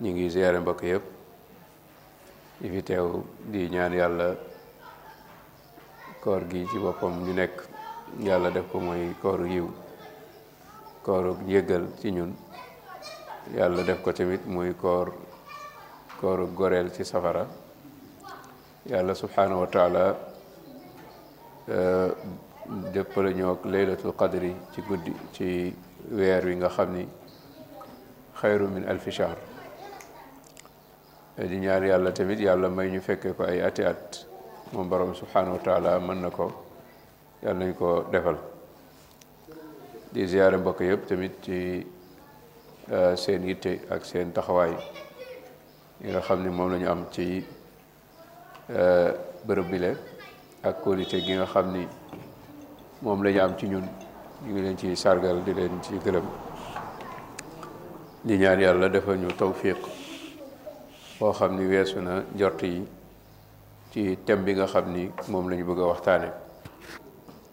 ñu ngi ziyaare mbokk yëpp yi fi teew di ñaan yàlla koor gi ci boppam ñu nekk yàlla def ko mooy kooru yiw kooru njëggal ci ñun yàlla def ko tamit muy koor kooru goreel ci safara yàlla subhaanahu wa taala euh, dëppale ñoo ak laylatul qadri ci guddi ci weer wi nga xam ni xayru min alfi shahr di ñaar yàlla tamit yàlla may ñu fekkee ko ay ati at moom borom subhaanahu wa taala mën na ko yàlla nañ ko defal di ziyaare mbokk yëpp tamit ci euh, seen yitte ak seen taxawaay yi nga xam ne moom la ñu am ci euh, bërëb bi la ak kóolite gi nga xam ni moom la ñu am ci ñun ñu ngi leen ci sargal di leen ci gërëm di ñaan yàlla dafa ñu tawfiq boo xam ni weesu na njort yi ci thème bi nga xam ni moom la ñu bëgg a waxtaane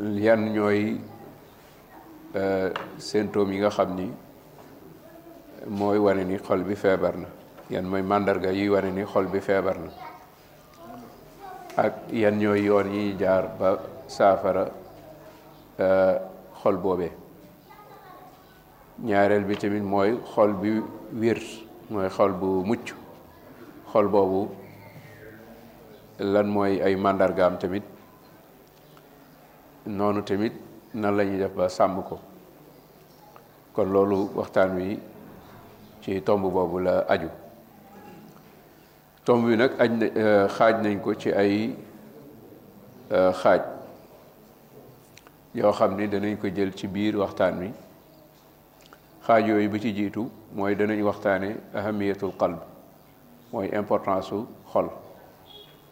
yan ñooy euh, symptômes yi nga xam ni mooy wane ni xol bi feebar na yan mooy màndarga yi wane ni xol bi feebar na ak yan ñooy yoon yi jaar ba saafara euh, xol boobee ñaareel bi tamit mooy xol bi wér mooy xol bu mucc xol boobu lan mooy ay màndargaam tamit noonu tamit nan la ñuy def ba sàmm ko kon loolu waxtaan wi ci tomb boobu la aju tomb bi nag aj na xaaj nañ ko ci ay xaaj yoo xam ni danañ ko jël ci biir waxtaan wi xaaj yooyu bi ci jiitu mooy danañ waxtaane ahamiyatul qalb mooy importance su xol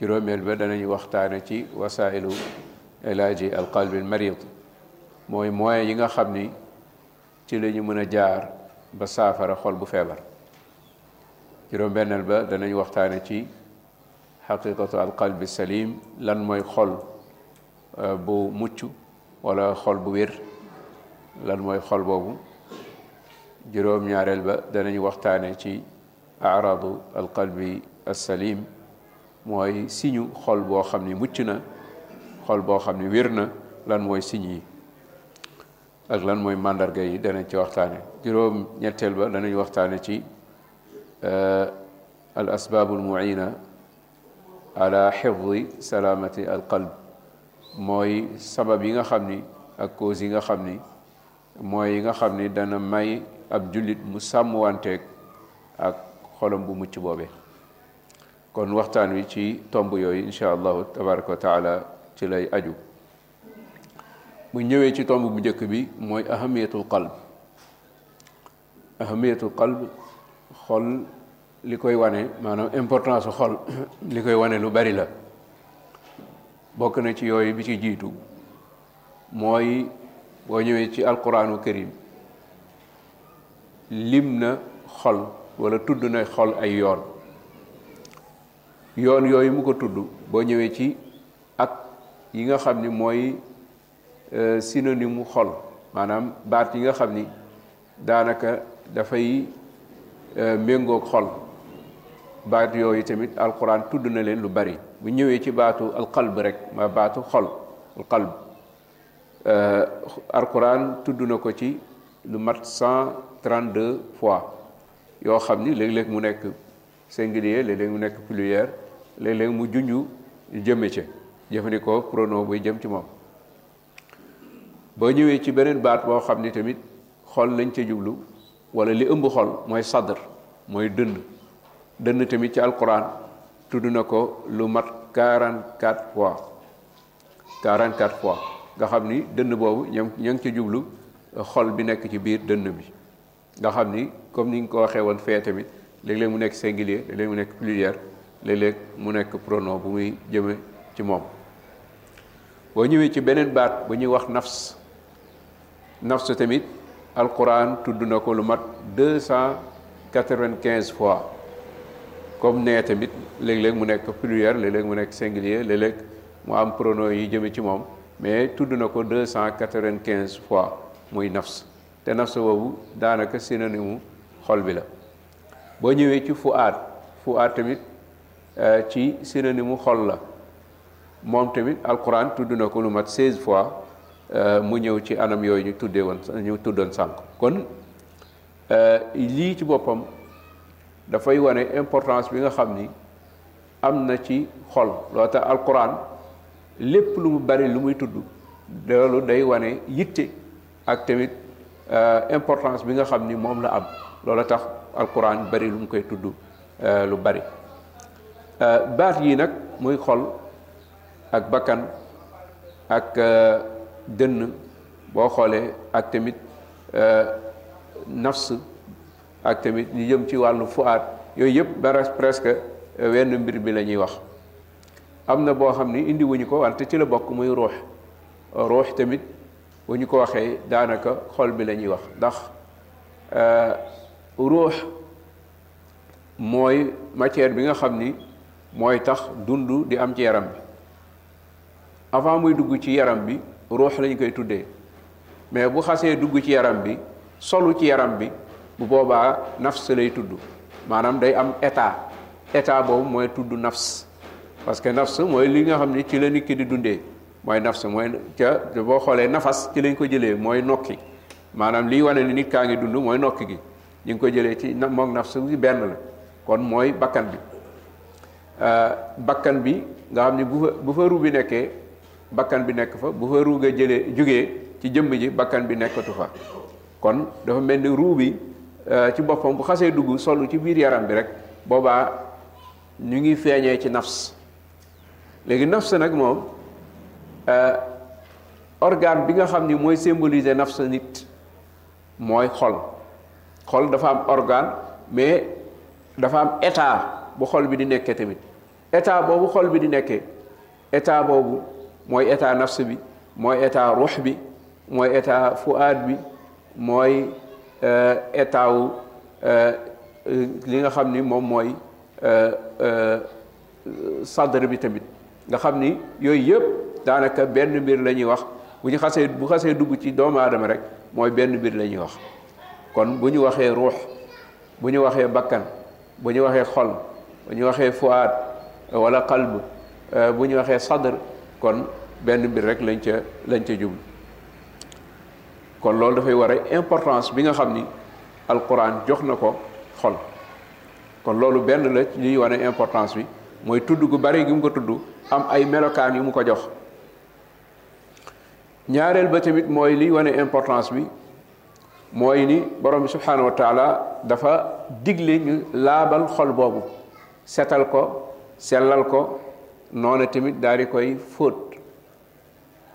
juróomeel ba danañu waxtaane ci wasailu ilaaji alqalbi almarid mooy moyen yi nga xam ni ci la ñu mën a jaar ba saafara xol bu feebar juróom-benneel ba danañ waxtaane ci xaqiqatu alqalbi salim lan mooy xol bu mucc wala xol bu wér lan mooy xol boobu juróom-ñaareel ba danañ waxtaane ci araadu alqalbi assalim mooy siñu xol boo xam ni mucc na xol boo xam ni wér na lan mooy siñ yi ak lan mooy màndarga yi danañ ci waxtaane juróom ñetteel ba danañ waxtaane ci al asbaabu al muina ala xifdi salaamati al qalb mooy sabab yi nga xam ni ak cause yi nga xam ni mooy yi nga xam ni dana may ab jullit mu sàmm wanteeg ak xolam bu mucc boobee kon waxtaan wi ci tomb yooyu insha allahu tabaraka wa taala ci lay aju bu ñëwee ci tomb bu njëkk bi mooy ahamiyatul qalb ahamiyatul qalb xol li koy wane maanaam importance su xol li koy wane lu bari la bokk na ci yooyu bi ci jiitu mooy boo ñëwee ci alquraanu karim lim na xol wala tudd na xol ay yoon yoon yooyu mu ko tudd boo ñëwee ci ak yi nga xam ni mooy synonyme mu xol maanaam baat yi nga xam ni daanaka dafay méngoog xol baat yooyu tamit alquran tudd na leen lu bari bu ñëwee ci baatu alqalb rek ma baatu xol alqalb alquran tudd na ko ci lu mat 132 fois yoo xam ni léeg-léeg mu nekk singulier léeg-léeg mu nekk pluriel léeg-léeg mu junj jëme ca jëfandikoo pronom buy jëm ci moom boo ñëwee ci beneen baat boo xam ni tamit xol lañ ca jublu wala li ëmb xol mooy sadr mooy dënd dënd tamit ci alquran tudd na ko lu mat 44 fois 44 fois nga xam ni dënd boobu ñoom ña ngi ca jublu xol bi nekk ci biir dënd bi nga xam ni comme ni nga ko waxee woon fee tamit léeg-léeg mu nekk singulier léeg-léeg mu nekk pluriel léeg-léeg mu nekk pronom bu muy jëme ci moom boo ñëwee ci beneen baat bu ñuy wax nafs nafs tamit alquran tudd na ko lu mat deux cent quatre-vingt-quinze fois comme nee tamit léeg-léeg mu nekk pluriel léeg-léeg mu nekk singulier léeg-léeg mu am pronom yi jëme ci moom mais tudd na ko deux cent quatre-vingt-quinze fois muy nafs te nafsu boobu daanaka synonyme mu xol bi la boo ñëwee ci fuaad fuaad tamit ci synonyme mu xol la moom tamit alquran tudd na ko lu mat 16 fois mu ñëw ci anam yooyu ñu tuddee woon ñu tuddoon sànq kon lii ci boppam dafay wane importance bi nga xam ni am na ci xol loo tax alquran lépp lu mu bari lu muy tudd loolu day wane yitte ak tamit importance bi nga xam ni moom la am loola tax alquran bari lu mu koy tudd lu bari baat yi nag muy xol ak bakkan ak dënn boo xoolee ak tamit nafs ak tamit ñu jëm ci wàllu fuaat yooyu yëpp dara presque wenn mbir bi la ñuy wax am na boo xam ni indi wuñu ko wante ci la bokk muy ruux ruux tamit bu ñu ko waxee daanaka xol bi la ñuy wax ndax ruux mooy matière bi nga xam ni mooy tax dund di am ci yaram bi avant muy dugg ci yaram bi ruux lañ koy tuddee mais bu xasee dugg ci yaram bi solu ci yaram bi bu boobaa nafs lay tudd maanaam day am état état boobu mooy tudd nafs parce que nafs mooy li nga xam ni ci la nit ki di dundee mooy nafs mooy ca boo xoolee nafas ci lañ ko jëlee mooy nokki maanaam liy wane ni nit kaa ngi dund mooy nokki gi ñu ngi ko jëlee ci moog nafs gi benn la kon mooy bakkan bi bakkan bi nga xam ne bu fa bu fa ruu bi nekkee bakkan bi nekk fa bu fa ruu nga jëlee jugee ci jëmm ji bakkan bi nekkatu fa kon dafa mel ni ruu bi ci boppam bu xasee dugg solu ci biir yaram bi rek boobaa ñu ngi feeñee ci nafs léegi nafs nag moom organe bi nga xam ni mooy symboliser nafs nit mooy xol xol dafa am organe mais dafa am état bu xol bi di nekkee tamit état boobu xol bi di nekkee état boobu mooy état nafs bi mooy état ruux bi mooy état fuaad bi mooy état wu li nga xam ni moom mooy sadr bi tamit nga xam ni yooyu yëpp daanaka benn mbir la ñuy wax bu ñu xasee bu xasee dugg ci doomu aadama rek mooy benn mbir la ñuy wax kon bu ñu waxee ruux bu ñu waxee bakkan bu ñu waxee xol bu ñu waxee fuaad wala qalb bu ñu waxee sadr kon benn mbir rek lañ ca lañ ca jublu kon loolu dafay ware importance bi nga xam ni alquran jox na ko xol kon loolu benn la liy wane importance bi mooy tudd gu bari gi mu ko tudd am ay melokaan yu mu ko jox ñaareel ba tamit mooy liy wane importance bi mooy ni borom bi subhaanahu wa taala dafa digle ñu laabal xol boobu setal ko sellal ko noona tamit daal di koy fóot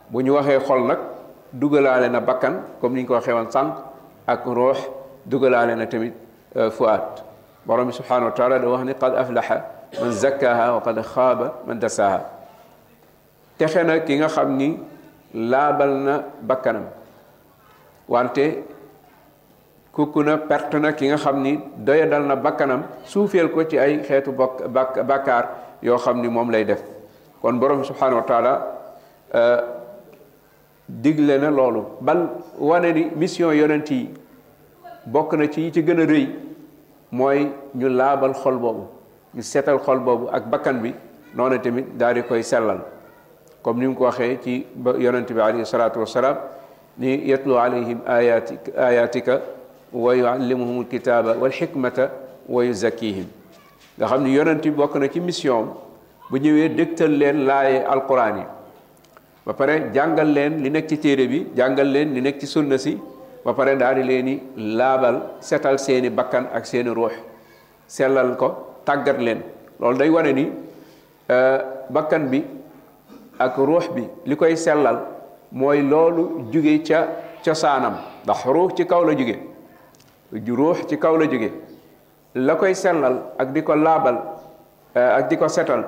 bu ñu waxee xol nag dugalaale na bakkan comme ni ñu ko waxee woon sànq ak ruux dugalaale na tamit fuaat borom bi subhanahu wa taala da wax ni qad aflaha man zakkaha wa qad xaaba man dasaha texe na ki nga xam ni laabal na bakkanam wante kukku na perte na ki nga xam ni doya dal na bakkanam suufeel ko ci ay xeetu bokk bak bakkaar yoo xam ni moom lay def kon borom subhanahu wa taala digle na loolu bal wane ni mission yonent yi bokk na ci yi ci gën a rëy mooy ñu laabal xol boobu ñu seetal xol boobu ak bakkan bi noonu tamit daal di koy sellal comme ni mu ko waxee ci yonent bi alayhi salaatu wasalaam ni yatlu alayhim ayatika ayatika wa yuallimuhum alkitaba walxikmata wa yuzakkihim nga xam ni yonent bi bokk na ci mission bu ñëwee dégtal leen laaye alquran yi ba pare jàngal leen li nekk ci téere bi jàngal leen li nekk ci sunna si ba pare daal di leen di laabal setal seeni bakkan ak seeni ruux sellal ko tàggat leen loolu day wane ni bakkan bi ak ruux bi li koy sellal mooy loolu jóge ca cosaanam ndax ruux ci kaw la jóge ruux ci kaw la jóge la koy sellal ak di ko laabal ak di ko setal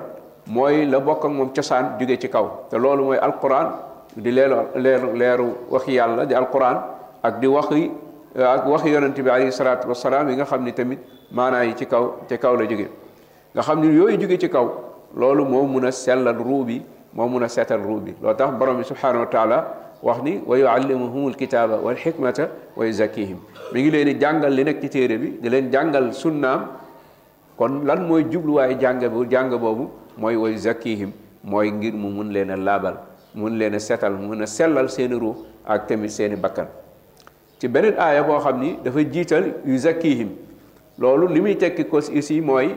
mooy la bokk ak moom cosaan jóge ci kaw te loolu mooy alquran di leelu leeru leeru waxi yàlla di alquran ak di waxi ak waxi yonent bi alayhi salaatu wasalaam yi nga xam ni tamit maanaa yi ci kaw ci kaw la jóge nga xam ne yooyu jóge ci kaw loolu moo mun a sellal ruu bi moo mun a seetal ruu bi loo tax borom bi subhanahu wa taala wax ni wa yuallimuhum alkitaba wal xikmata wa yuzakkihim mi ngi leen di jàngal li nekk ci téere bi di leen jàngal sunnaam kon lan mooy jubluwaayu jàng bu jàng boobu mooy wa yuzakkihim mooy ngir mu mun leen a laabal mun leen a seetal mun a sellal seeni ruu ak tamit seeni bakkan ci beneen aaya boo xam ni dafa jiital yu zakkihim loolu li muy tekki ko aussi mooy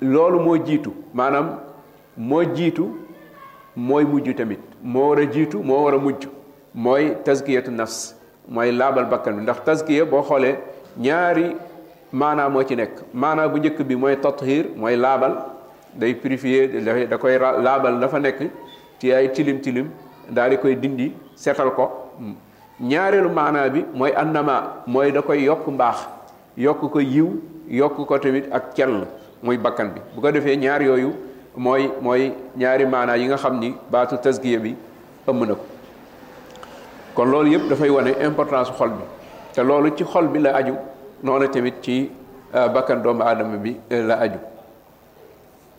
loolu moo jiitu maanaam moo jiitu mooy mujj tamit moo war a jiitu moo war a mujj mooy tazkiyatu nafs mooy laabal bakkan bi ndax tazkiya boo xoolee ñaari maanaa moo ci nekk maanaa bu njëkk bi mooy tathir mooy laabal day purifier da koy laabal dafa nekk ci ay tilim tilim daal di koy dindi seetal ko ñaareelu maanaa bi mooy annama mooy da koy yokk mbaax yokk ko yiw yokk ko tamit ak cell muy bakkan bi bu ko defee ñaar yooyu mooy mooy ñaari maanaa yi nga xam ni baatu tasgiya bi ëmb na ko kon loolu yëpp dafay wane importance xol bi te loolu ci xol bi la aju noonu tamit ci bakkan doomu aadama bi la aju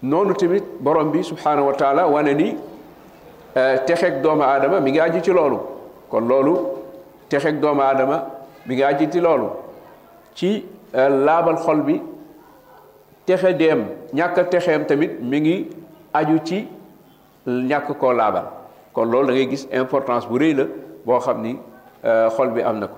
noonu tamit borom bi subhaanahu wa taala wane ni texeeg doomu aadama mi ngi aju ci loolu kon loolu texeeg doomu aadama mi ngi aju ci loolu ci laabal xol bi texe deem ñàkk a texeem tamit mi ngi aju ci ñàkk koo laabal kon loolu da ngay gis importance bu rëy la boo xam ni xol bi am na ko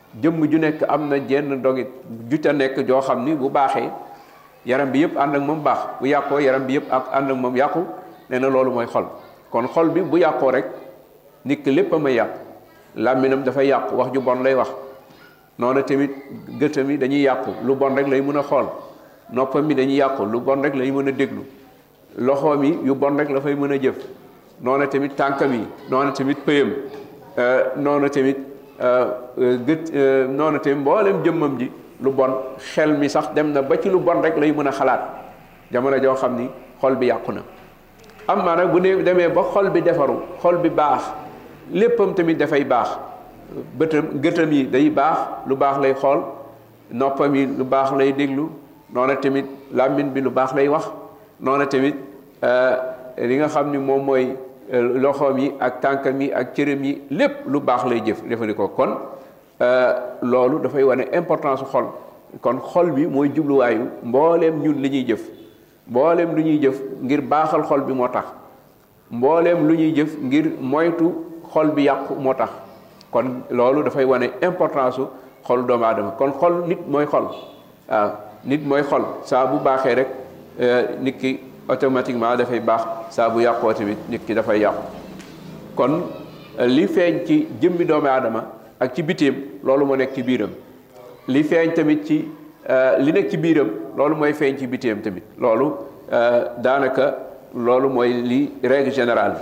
jëmm ju nekk am na jenn dogit ju ca nekk joo xam ni bu baaxee yaram bi yëpp ànd ak moom baax bu yàqoo yaram bi yëpp ak ànd ak moom yàqu nee na loolu mooy xol kon xol bi bu yàqoo rek nit ki lépp a may yàqu làmminam dafay yàqu wax ju bon lay wax noonu tamit gëtam yi dañuy yàqu lu bon rek lay mën a xool noppam mi dañuy yàqu lu bon rek lay mën a déglu loxoom yi yu bon rek la fay mën a jëf noona tamit tànkam yi noona tamit pëyam noona tamit gët noona tamit mboolem jëmmam ji lu bon xel mi sax dem na ba ci lu bon rek lay mën a xalaat jamono joo xam ni xol bi yàqu na am maa nag bu ne demee ba xol bi defaru xol bi baax léppam tamit dafay baax bëtam gëtam yi day baax lu baax lay xool noppam yi lu baax lay déglu noona tamit làmmiñ bi lu baax lay wax noona tamit li nga xam ni moom mooy loxoom yi ak tànkam yi ak cërëm yi lépp lu baax lay jëf jëfandikoo kon loolu dafay wane importance xol kon xol bi mooy jubluwaayu mbooleem ñun li ñuy jëf mbooleem lu ñuy jëf ngir baaxal xol bi moo tax mbooleem lu ñuy jëf ngir moytu xol bi yàqu moo tax kon loolu dafay wane importance su xol doomu aadama kon xol nit mooy xol waaw nit mooy xol saa bu baaxee rek nit ki automatiquement dafay baax saa bu yàqoo tamit nit ki dafay yàqu kon li feeñ ci jëmmi doomu aadama ak ci bitim loolu moo nekk ci biiram li feeñ tamit ci li nekk ci biiram loolu mooy feeñ ci bitéem tamit loolu daanaka loolu mooy li règle générale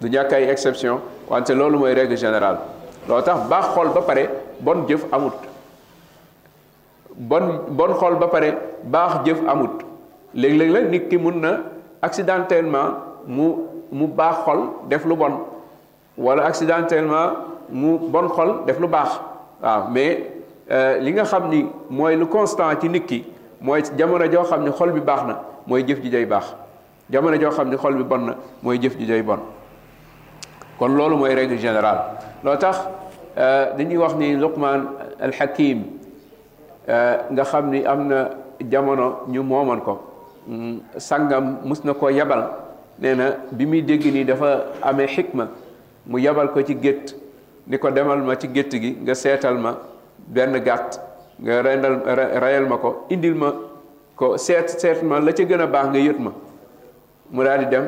bi du ñàkk ay exception wante loolu mooy règle générale loolu tax baax xol ba pare bon jëf amut bon bon xol ba pare baax jëf amut léeg-léeg la nit ki mun na accidentellement mu mu baax xol def lu bon wala accidentellement mu bon xol def lu baax waaw mais li nga xam ni mooy lu constant ci nit ki mooy jamono joo xam ni xol bi baax na mooy jëf ji day baax jamono joo xam ni xol bi bon na mooy jëf ji day bon kon loolu mooy règle générale loo tax dañuy wax ni Luqman al Hakim nga xam ni am na jamono ñu moomoon ko sangam mus na koo yabal nee na bi muy dégg nii dafa amee xikma mu yabal ko ci gétt ni ko demal ma ci gétt gi nga seetal ma benn gàtt nga rendal reyal ma ko indil ma ko seet seet ma la ca gën a baax nga yët ma mu daal di dem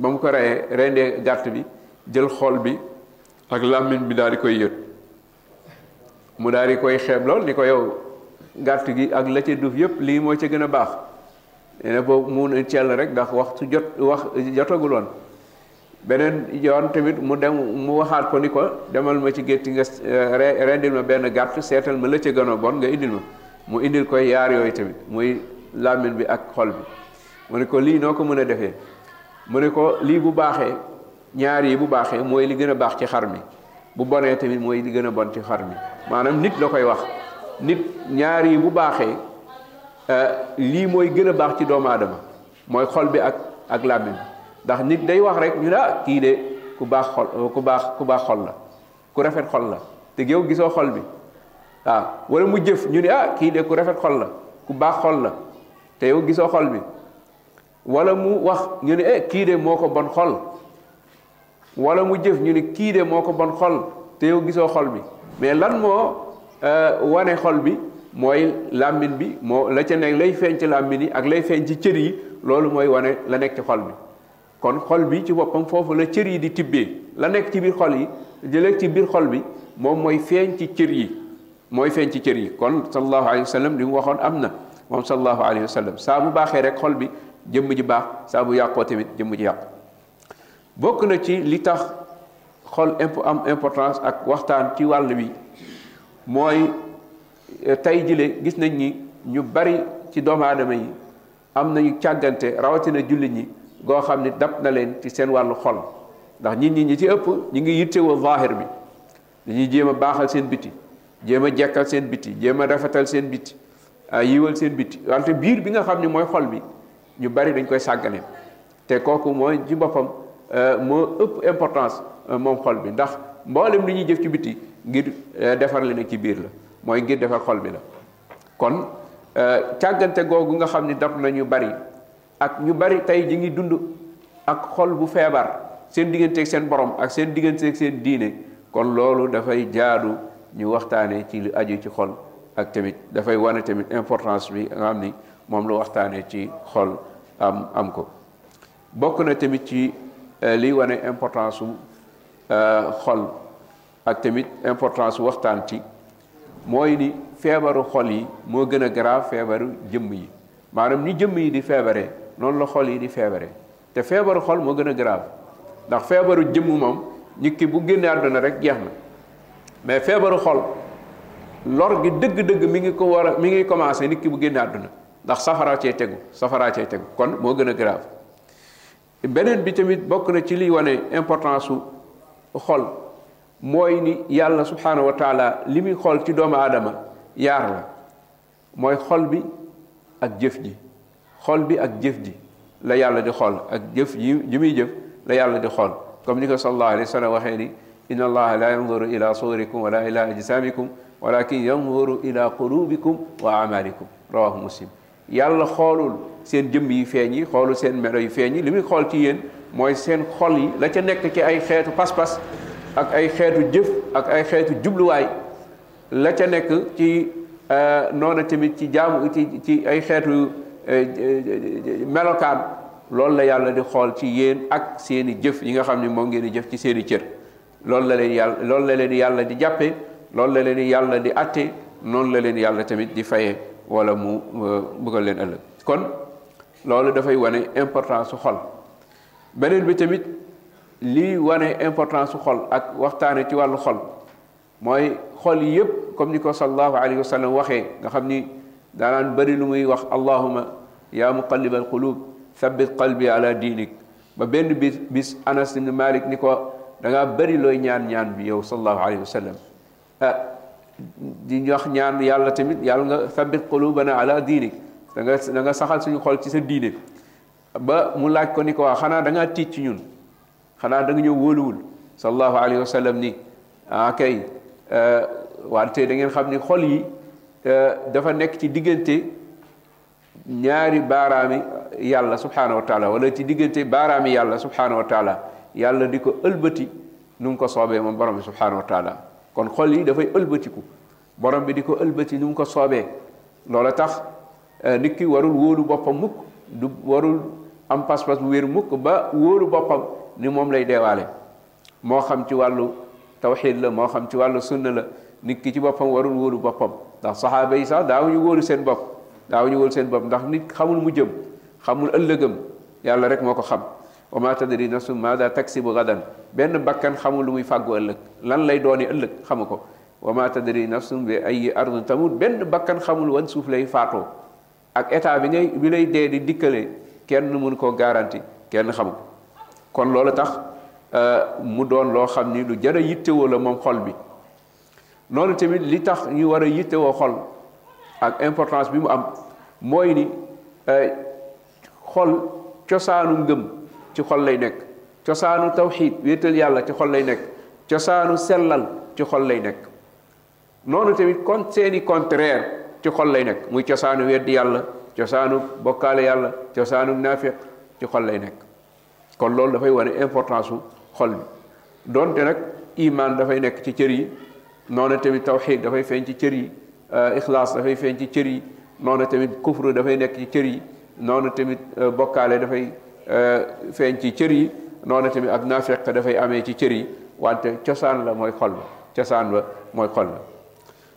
ba mu ko reyee rendee gàtt bi jël xol bi ak làmmiñ bi daal di koy yët mu daal di koy xeeb lool ni ko yow gàtt gi ak la ca duuf yëpp lii moo ca gën a baax nee na boobu mu ne cell rek ndax waxtu jot wax jotaguloon beneen yoon tamit mu dem mu waxaat ko ni ko demal ma ci gétt nga rendil ma benn gàtt seetal ma la ca gën a bon nga indil ma mu indil koy yaar yooyu tamit muy làmmiñ bi ak xol bi mu ne ko lii noo ko mën a defee mu ne ko lii bu baaxee ñaar yi bu baaxee mooy li gën a baax ci xar mi bu bonee tamit mooy li gën a bon ci xar mi maanaam nit la koy wax nit ñaar yi bu baaxee lii mooy gën a baax ci doomu aadama mooy xol bi ak ak làmmiñ ndax nit day wax rek ñu ne ah kii de ku baax xol ku baax ku baax xol la ku rafet xol la te yow gisoo xol bi waaw wala mu jëf ñu ne ah kii de ku rafet xol la ku baax xol la te yow gisoo xol bi wala mu wax ñu ne eh kii de moo ko bon xol wala mu jëf ñu ne kii de moo ko bon xol te yow gisoo xol bi mais lan moo wane xol bi mooy làmmiñ bi moo la ca nekk lay feeñ ci làmmiñ yi ak lay feeñ ci cër yi loolu mooy wane la nekk ci xol bi kon xol bi ci boppam foofu la cër yi di tibbee la nekk ci biir xol yi di nekk ci biir xol bi moom mooy feeñ ci cër yi mooy feeñ ci cër yi kon sallallahu alayhi wa sallam li mu waxoon am na moom sallallahu alayhi wa sallam saa bu baaxee rek xol bi jëmm ji baax saa bu yàqoo tamit jëmm ji yàqu bokk na ci li tax xol imp am importance ak waxtaan ci wàll wi mooy tey jile gis nañ ni ñu bari ci doomu aadama yi am nañu càggante rawatina jullit ñi goo xam ni dab na leen ci seen wàllu xol ndax nit ñi ñi ci ëpp ñu ngi yittewoo zaahir bi dañuy jéem a baaxal seen biti jéem a jekkal seen biti jéem a rafetal seen biti a yiwal seen biti wante biir bi nga xam ne mooy xol bi ñu bari dañ koy sàggane te kooku mooy ci boppam moo ëpp importance moom xol bi ndax mboolem li ñuy jëf ci biti ngir defar li nekk ci biir la mooy ngir defar xol bi la kon càggante googu nga xam ni dab nañu bari ak ñu bari tey ji ngi dund ak xol bu feebar seen digganteeg seen borom ak seen digganteeg seen diine kon loolu dafay jaadu ñu waxtaanee ci lu aju ci xol ak tamit dafay wane tamit importance bi nga xam ni moom lu waxtaanee ci xol am am ko bokk na tamit ci liy wane importance su xol ak tamit importance waxtaan ci mooy ni feebaru xol yi moo gën a grave feebaru jëmm yi maanaam ni jëmm yi di feebaree noonu la xol yi di feebaree te feebaru xol moo gën a grave ndax feebaru jëmm moom nit ki bu génnee àdduna rek jeex na mais feebaru xol lor gi dëgg-dëgg mi ngi ko war a mi ngi commencé nit ki bu génnee àdduna ndax safaraa cee tegu safaraa cee tegu kon moo gën a grave beneen bi tamit bokk na ci liy wane importance su xol mooy ni yàlla subhaanahu wa taala li muy xool ci doomu aadama yaar la mooy xol bi ak jëf ji xol bi ak jëf ji la yàlla di xool ak jëf ji ji muy jëf la yàlla di xool comme ni ko sallallahu alayhi wa sallam waxee ni inna allaha la yanzuru ila suwarikum wala ila ajsamikum walakin yanzuru ila qulubikum wa amalikum rawahu muslim yàlla xoolul seen jëmm yi feeñ yi xoolul seen melo yi feeñ yi li muy xool ci yéen mooy seen xol yi la ca nekk ci ay xeetu pas-pas ak ay xeetu jëf ak ay xeetu jubluwaay la ca nekk ci noona tamit ci jaamu ci ci ay xeetu melokaan loolu la yàlla di xool ci yéen ak seeni jëf yi nga xam ne moom ngeen di jëf ci seeni cër loolu la leen yàlla loolu la leen yàlla di jàppe loolu la leen yàlla di atte noonu la leen yàlla tamit di fayee wala mu bëggal leen ëllëg kon loolu dafay wane importance su xol beneen bi tamit lii wane importance su xol ak waxtaane ci wàllu xol mooy xol yi yëpp comme ni ko sallallahu alayhi wa sallam waxee nga xam ni daanaan bëri lu muy wax allahuma yaa muqallib al qulub thabbit qalbi ala diinik ba benn bis bis anas ibn malik ni ko da ngaa bëri looy ñaan ñaan bi yow sallallahu alayhi wa sallam ah di wax ñaan yàlla tamit yàlla nga thabbit qulubana ala diinik da nga da nga saxal suñu xol ci sa diine ba mu laaj ko ni ko waa xanaa da ngaa tiit ci ñun xanaa da nga ñëw wóoluwul sallallahu alayhi wa sallam ni ah kay wante da ngeen xam ni xol yi dafa nekk ci diggante ñaari baaraami yàlla subhanahu wa taala wala ci diggante baaraami yàlla subhanahu wa taala yàlla di ko ëlbati nu mu ko soobee moom borom bi subhanahu wa taala kon xol yi dafay ëlbatiku borom bi di ko ëlbati nu mu ko soobee loola tax nit ki warul wóolu boppam mukk du warul am pas-pas bu wér mukk ba wóolu boppam ni moom lay deewaale moo xam ci wàllu tawxiid la moo xam ci wàllu sunna la nit ki ci boppam warul wóolu boppam ndax saxaaba yi sax daawuñu wóolu seen bopp daawuñu wóolu seen bopp ndax nit xamul mu jëm xamul ëllëgëm yàlla rek moo ko xam wa ma tadri nafsun maada taksibu gadan benn bakkan xamul lu muy fàggu ëllëg lan lay dooni ëllëg xamu ko wa ma tadri nafsun bi ay ardin tamut benn bakkan xamul wan suuf lay faatoo ak état bi ngay bi lay dee di dikkalee kenn mun koo garanti kenn xam ko kon loolu tax mu doon loo xam ni lu jar a yittewoo la moom xol bi noonu tamit li tax ñu war a yittewoo xol ak importance bi mu am mooy ni xol cosaanu ngëm ci xol lay nekk cosaanu tawxiid wéetal yàlla ci xol lay nekk cosaanu sellal ci xol lay nekk noonu tamit kon seeni contraire ci xol lay nekk muy cosaanu weddi yàlla cosaanu bokkaale yàlla cosaanu naafiq ci xol lay nekk kon loolu dafay wane importance su xol bi donte nag iman dafay nekk ci cër yi noonu tamit tawxid dafay feeñ ci cër yi ixlaas dafay feeñ ci cër yi noonu tamit kufru dafay nekk ci cër yi noonu tamit bokkaale dafay feeñ ci cër yi noonu tamit ak naafeq dafay amee ci cër yi wante cosaan la mooy xol ba cosaan ba mooy xol la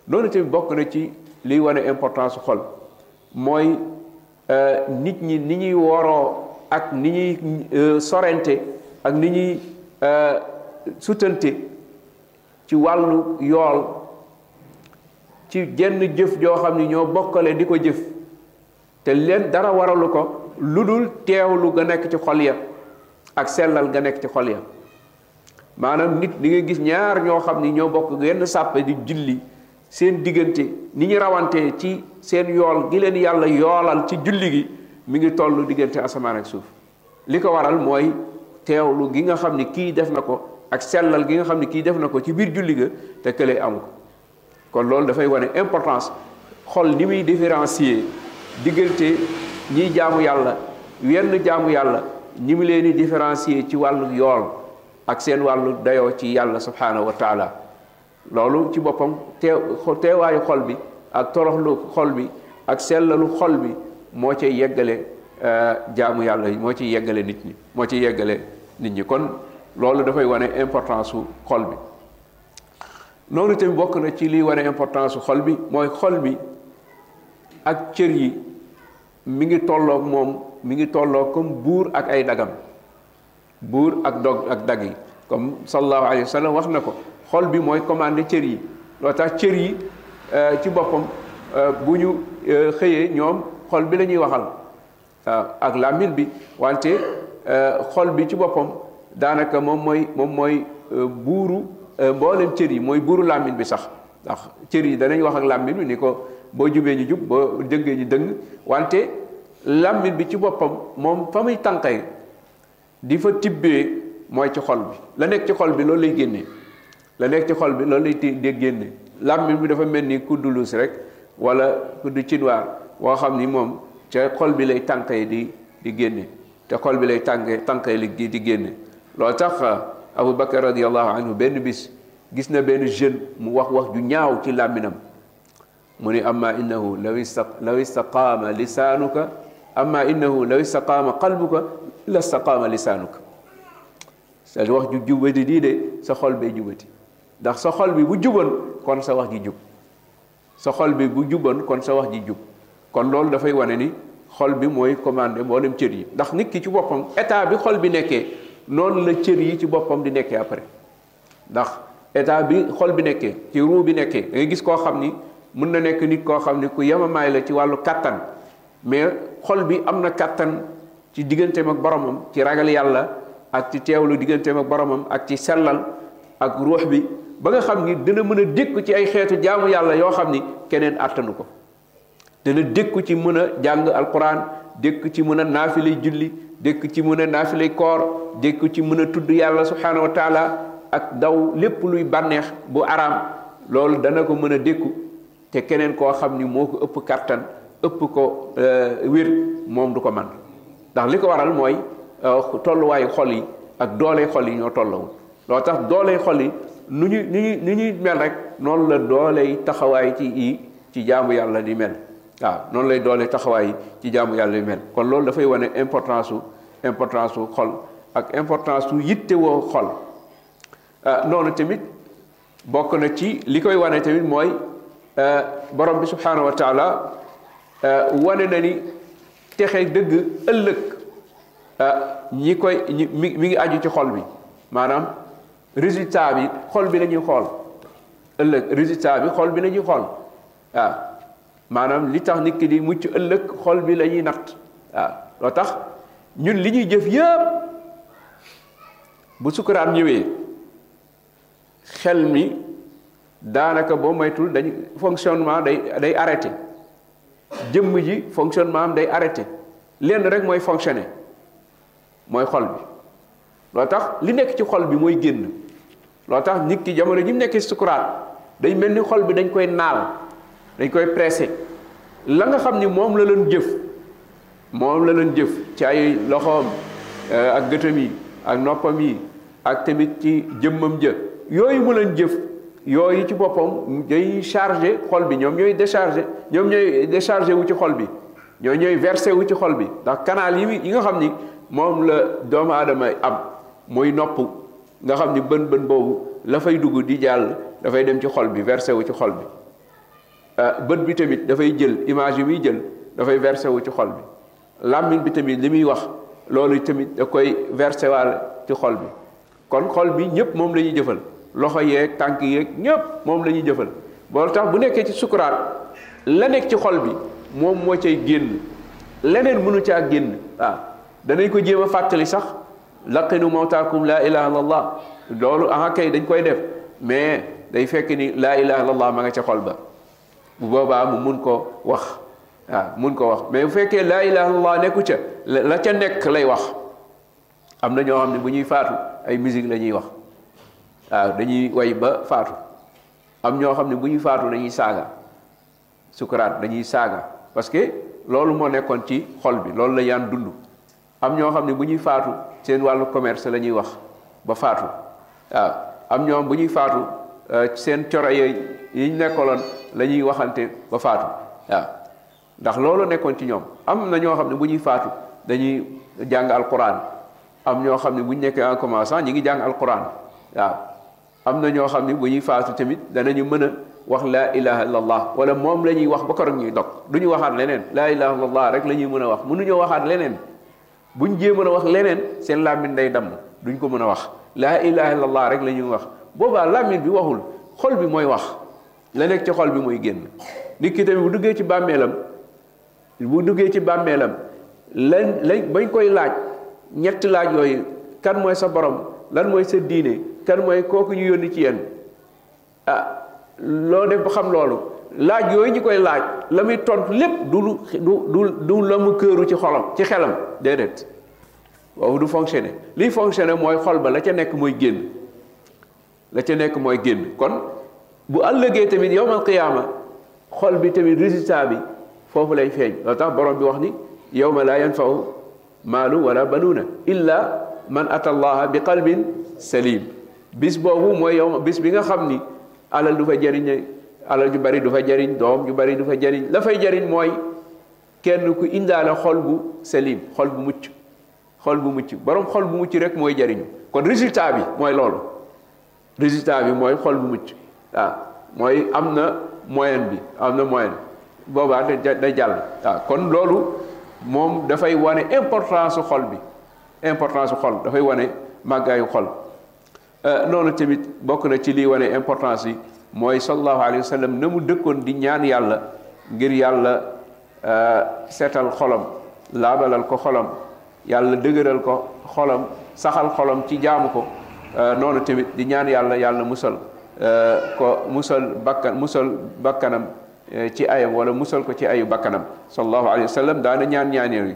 noonu tamit bokk na ci liy wane importance xol mooy nit ñi ni ñuy woroo ak ni ñuy sorente ak ni ñuy sutante ci wàllu yool ci jenn jëf joo xam ni ñoo bokkale di ko jëf te leen dara waralu ko lu dul teewlu ga nekk ci xol ya ak sellal ga nekk ci xol ya maanaam nit di nga gis ñaar ñoo xam ni ñoo bokk genn sàppe di julli seen diggante ni ñu rawantee ci seen yool gi leen yàlla yoolal ci julli gi mi ngi toll diggante asamaan ak suuf li ko waral mooy teewlu gi nga xam ni kii def na ko ak sellal gi nga xam ni kii def na ko ci biir julli ga te kële amu ko kon loolu dafay wane importance xol ni muy différencier diggante ñiy jaamu yàlla wenn jaamu yàlla ñi mu leen di différencier ci wàllu yool ak seen wàllu dayoo ci yàlla subhaanahu wa taala loolu ci boppam tee teewaayu xol bi ak toroxlu xol bi ak sellalu xol bi moo cay yeggale jaamu yàlla yi moo ciy yeggale nit ñi moo ciy yeggale nit ñi kon loolu dafay wane importance su xol bi noonu tamit bokk na ci liy wane importance su xol bi mooy xol bi ak cër yi mi ngi tolloog moom mi ngi tolloog comme buur ak ay dagam buur ak dog ak dag yi comme sallallahu alayhi wa sallam wax na ko xol bi mooy commandé cër yi loo tax cër yi ci boppam bu ñu xëyee ñoom xol bi la ñuy waxal waaw ak làmmiñ bi wante xol bi ci boppam daanaka moom mooy moom mooy buuru mboolem cër yi mooy buuru làmmiñ bi sax ndax cër yi danañ wax ak làmmiñ bi ni ko boo jubee ñu jub boo dëngee ñu dëng wante làmmiñ bi ci boppam moom fa muy tànqee di fa tibbee mooy ci xol bi la nekk ci xol bi loolu lay génnee la nekk ci xol bi loolu lay té- dé- génne làmmiñ bi dafa mel ni ku dulus rek wala ku du cinwaar woo xam ni moom ca xol bi lay tànkee di di génne te xol bi lay tànkee tànkee li di di génne loolu tax Abu Bakar radiallahu anhu benn bis gis na benn jeune mu wax wax ju ñaaw ci làmminam mu ni amma innahu law ista law istaqaama lisaanuka amma innahu law istaqaama qalbuka la istaqaama lisaanuka sa wax ju jubati dii de sa xol bee jubati ndax sa xol bi bu juboon kon sa wax ji jub sa xol bi bu juboon kon sa wax ji jub kon loolu dafay wane ni xol bi mooy commandé mboolem cër yi ndax nit ki ci boppam état bi xol bi nekkee noonu la cër yi ci boppam di nekkee après ndax état bi xol bi nekkee ci ruu bi nekkee da ngay gis koo xam ni mën na nekk nit koo xam ni ku yemamaay la ci wàllu kàttan mais xol bi am na kàttan ci digganteem ak boromam ci ragal yàlla ak ci teewlu digganteem ak boromam ak ci sellal ak ruux bi ba nga xam ni dina mën a dékk ci ay xeetu jaamu yàlla yoo xam ni keneen àttanu ko dana dékku ci mën a jàng alquran dékk ci mën a naafilay julli dékk ci mën a naafilay koor dékk ci mën a tudd yàlla subhanahu wa taala ak daw lépp luy bànneex bu araam loolu dana ko mën a dékku te keneen koo xam ni moo ko ëpp kàttan ëpp ko wér moom du ko man ndax li ko waral mooy tolluwaayu xol yi ak doole xol yi ñoo tollawul loo tax dooley xol yi nu ñuy nu ñuy nu ñuy mel rek noonu la dooley taxawaay ci i ci jaamu yàlla di mel waaw noonu lay dooley taxawaay yi ci jaamu yàlla di mel kon loolu dafay wane importance su importance su xol ak importance su yitte woo xol ah noonu tamit bokk na ci li koy wane tamit mooy borom bi subhanahu wa taala wane na ni texe dëgg ëllëg ñi koy ñi mi mi ngi aju ci xol bi maanaam résultat bi xol bi la ñuy xool ëllëg résultat bi xol bi la ñuy xool waaw maanaam li tax nit ki di mucc ëllëg xol bi la ñuy natt waaw loo tax ñun li ñuy jëf yëpp bu sukuraat ñëwee xel mi daanaka boo moytul dañ fonctionnement day day arrêté jëmm ji fonctionnement am day arrêté lenn rek mooy fonctionner mooy xol bi loo tax li nekk ci xol bi mooy génn loo tax nit ki jamono ji mu nekk sukuraat day mel ni xol bi dañ koy naal dañ koy pressé la nga xam ni moom la leen jëf moom la doon jëf ci ay loxoom euh, ak gëtam yi ak noppam yi ak tamit ci jëmmam jë yooyu mu leen jëf yooyu ci boppam day chargé xol bi ñoom ñooy déchargé ñoom ñooy déchargé wu ci xol bi ñoo ñooy versé wu ci xol bi ndax canal yi yi nga xam ni moom la doomu aadama am mooy nopp nga xam ni bën bën boobu la fay dugg di jàll dafay dem ci xol bi versé wu ci xol bi bët bi tamit dafay jël image yi muy jël dafay versé wu ci xol bi làmmiñ bi tamit li muy wax loolu tamit da koy versé waale ci xol bi kon xol bi ñëpp moom la ñuy jëfal loxo yeeg tànk yeeg ñëpp moom la ñuy jëfal boolu tax bu nekkee ci sukuraat la nekk ci xol bi moom moo cay génn leneen mënu caa génn waaw danañ ko jéem a fàttali sax laqinu mawtaakum laa ilaha illallah loolu aha kay dañ koy def mais day fekk ni laa ilaha illallah ma nga ca xol ba bu boobaa mu mun ko wax waaw mun ko wax mais bu fekkee laa ilaha illallah nekku ca la ca nekk lay wax am na ñoo xam ne bu ñuy faatu ay musique la ñuy wax waaw dañuy way ba faatu am ñoo xam ne bu ñuy faatu dañuy saaga sukuraat dañuy saaga parce que loolu moo nekkoon ci xol bi loolu la yaan dund am ñoo xam ne bu ñuy faatu seen wàllu commerce la ñuy wax ba faatu waaw am ñoom bu ñuy faatu seen coro yooyu yi ñu nekkoloon la ñuy waxante ba faatu waaw ndax loolu nekkoon ci ñoom am na ñoo xam ne bu ñuy faatu dañuy jàng alquran am ñoo xam ne bu ñu nekkee en commençant ñi ngi jàng alquran waaw am na ñoo xam ne bu ñuy faatu tamit danañu mën a wax laa ilaha illallah wala moom la ñuy wax ba korog ñuy dog du ñu waxaat leneen laa ilaha illallah rek la ñuy mën a wax mënuñoo waxaat leneen buñ jéem a wax leneen seen làmmiñ day damm duñ ko mën a wax laa ilaha illallah rek la ñuy wax boobaa làmmiñ bi waxul xol bi mooy wax la nekk ci xol bi mooy génn nit ki tamit bu duggee ci bàmmeelam bu duggee ci bàmmeelam lañ lañ bañ koy laaj ñetti laaj yooyu kan mooy sa borom lan mooy sa diine kan mooy kooku ñu yónni ci yéen ah loo def ba xam loolu laaj yooyu ñu koy laaj la muy tontu lépp du lu du du du la mu këru ci xolam ci xelam déedéet boobu du fonctionné liy fonctionné mooy xol ba la ca nekk mooy génn la ca nekk mooy génn kon bu ëllëgee tamit yowmal qiyaama xol bi tamit résultat bi foofu lay feeñ loolu tax borom bi wax ni yowma laa yanfau maalu wala banuuna illa man ata allaha bi qalbin salim bis boobu mooy yow bis bi nga xam ni alal du fa jëriñ alal ju bari du fa jëriñ doom ju bari du fa jëriñ la fay jëriñ mooy kenn ku indaale xol bu salim xol bu mucc xol bu mucc borom xol bu mucc rek mooy jariñu kon résultat bi mooy loolu résultat bi mooy xol bu mucc waaw mooy am na moyen bi am na moyen boobaa da da jàll waaw kon loolu moom dafay wane importance su xol bi importance su xol dafay wane màggaayu xol loolu tamit bokk na ci lii wane importance yi mooy sallallahu alayhi wa sallam na mu dëkkoon di ñaan yàlla ngir yàlla seetal xolam laabalal ko xolam yàlla dëgëral ko xolam saxal xolam ci jaamu ko noonu tamit di ñaan yàlla yàlla musal ko musal bakkan musal bakkanam ci ayam wala musal ko ci ayu bakkanam sallallahu alayhi wa sallam daana ñaan ñaan yooyu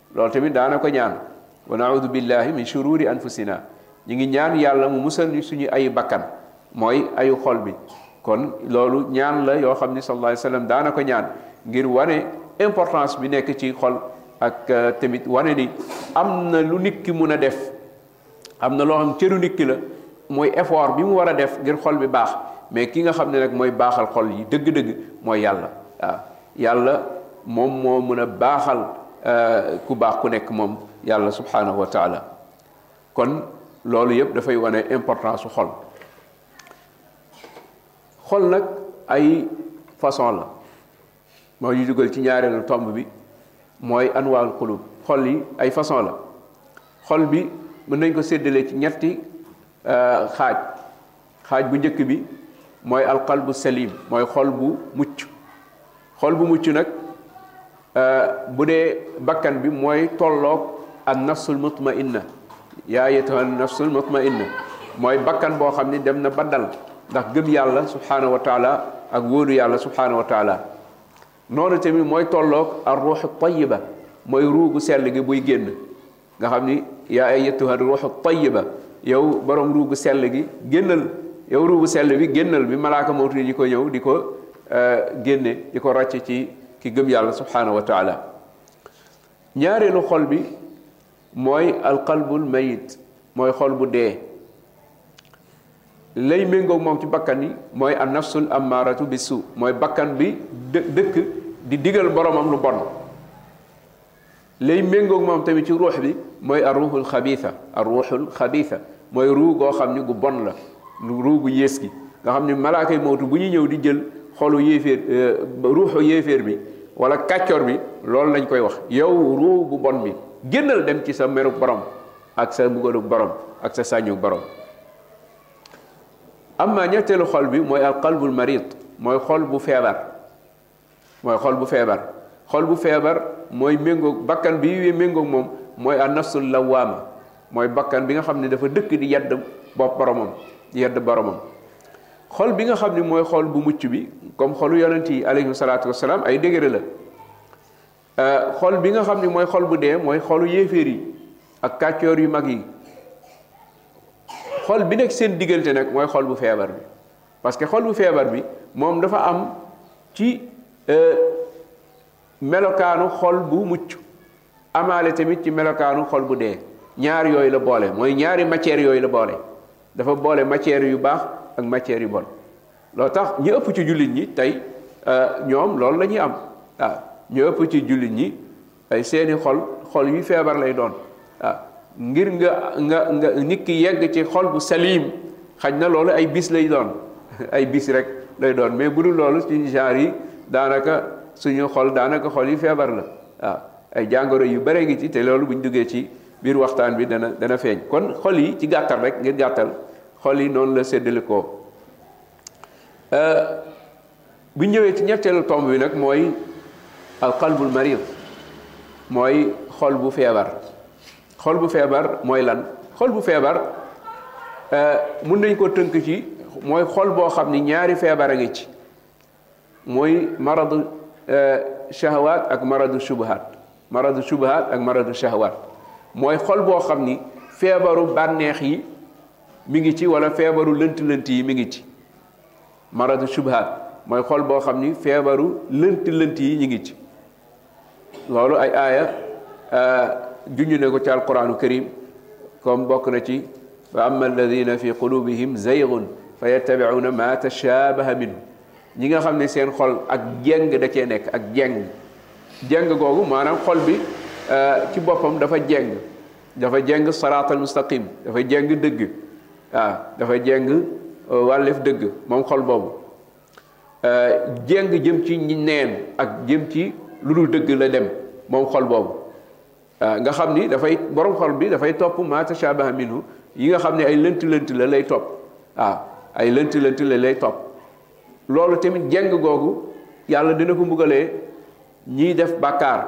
loolu tamit daana ko ñaan wa naudu billahi min shururi anfusina ñu ngi ñaan yàlla mu musal ñu suñu ayu bakkan mooy ayu xol bi kon loolu ñaan la yoo xam ni sallallahu alayhi wa sallam daana ko ñaan ngir wane importance bi nekk ci xol ak tamit wane ni am na lu nit ki mun a def am na loo xam cëru nit ki la mooy effort bi mu war a def ngir xol bi baax mais ki nga xam ne nag mooy baaxal xol yi dëgg-dëgg mooy yàlla waaw yàlla moom moo mën a baaxal ku baax ku nekk moom yàlla subhanahu wa taala kon loolu yëpp dafay wane importance su xol xol nag ay façon la moo ñu dugal ci ñaareelu tomb bi mooy anwaal xulub xol yi ay façon la xol bi mën nañ ko séddale ci ñetti xaaj xaaj bu njëkk bi mooy alqalbu salim mooy xol bu mucc xol bu mucc nag bu dee bakkan bi mooy tolloog an nafsul mutmainna yaa ayyatuha nafsul mutmainna mooy bakkan boo xam ni dem na ba dal ndax gëm yàlla subhaanahu wa taala ak wóolu yàlla subhaanahu wa taala noonu tamit mooy tolloog ar ruuxu tayiba mooy ruugu sell gi buy génn nga xam ni yaa ayyatuha ruuxu tayiba yow borom ruugu sell gi génnal yow ruugu sell bi génnal bi malaaka mawtu yi di ko ñëw di ko génne di ko ràcc ci ki gëm yàlla subhaanahu wa taala ñaareelu xol bi mooy alqalbul mayit mooy xol bu dee lay méngoo moom ci bakkan yi mooy an nafsul ammaaratu bi suu mooy bakkan bi dë- dëkk di digal boromam lu bon lay méngoo moom tamit ci ruux bi mooy ar ruuxul xabiisa ar ruuxul xabiisa mooy ruu goo xam ni gu bon la ruu gu yées gi nga xam ni malaakay mawtu bu ñu ñëw di jël xolu yéeféer ruuxu yéeféer bi wala kàccoor bi loolu lañ koy wax yow ruu bu bon bi génnal dem ci sa meru borom ak sa mbugalu borom ak sa sàññu borom amma ñetteelu xol bi mooy al qalbul marid mooy xol bu feebar mooy xol bu feebar xol bu feebar mooy méngoog bakkan bi méngoog moom mooy an nafsul lawaama mooy bakkan bi nga xam ne dafa dëkk di yedd bopp boromam di yedd boromam xol bi nga xam ne mooy xol bu mucc bi comme xolu yonent yi alayhi salaatu wasalaam ay dégëre la xol bi nga xam ne mooy xol bu dee mooy xolu yéeféer yi ak kàccoor yu mag yi xol bi nekk seen diggante nag mooy xol bu feebar bi parce que xol bu feebar bi moom dafa am ci melokaanu xol bu mucc amaale tamit ci melokaanu xol bu dee ñaar yooyu la boole mooy ñaari matière yooyu la boole dafa boole matière yu baax ak matière yu bon loo tax ñu ëpp ci jullit ñi tey ñoom loolu la ñuy am waaw ñu ëpp ci jullit ñi ay seeni xol xol yu feebar lay doon waaw ngir nga nga nga nit ki yegg ci xol bu salim xaj na loolu ay bis lay doon ay bis rek lay doon mais bu dul loolu ci genre yi daanaka suñu xol daanaka xol yi feebar la waaw ay jàngoro yu bare ngi ci te loolu bu ñu duggee ci biir waxtaan bi dana dana feeñ kon xol yi ci gàttal rek ngir gàttal xol yi noonu la séddale ko bu ñëwee ci ñetteelu tomb bi nag mooy alqalbul marid mooy xol bu feebar xol bu feebar mooy lan xol bu feebar mun nañ ko tënk ci mooy xol boo xam ni ñaari feebar a ngi ci mooy maradu shahawaat ak maradu shubahaat maradu shubahaat ak maradu shahawaat mooy xol boo xam ni feebaru bànneex yi mi ngi ci wala feebaru lënt-lënt yi mi ngi ci maradu shubhaat mooy xol boo xam ni feebaru lënt lënt yi ñu ngi ci loolu ay aaya junj ne ko ci alquraanu karim comme bokk na ci wa amma alladina fi qulubihim zaygun fa yattabicuuna ma tashaabaha minhu ñi nga xam ne seen xol ak jeng da cee nekk ak jeng jeng googu maanaam xol bi ci boppam dafa jeng dafa jeng saraatal mustaqim dafa jeng dëgg waaw dafa jeng euh, wàllef dëgg moom xol boobu euh, jeng jëm ci ñi neen ak jëm ci lu dul dëgg la dem moom xol boobu euh, nga xam ni dafay borom xol bi dafay topp ma tashabaha minhu yi nga xam ne ay lënt lënt la lay topp waaw ay lënt lënt la lay topp loolu tamit jeng googu yàlla dina ko mbugalee ñiy def bàkkaar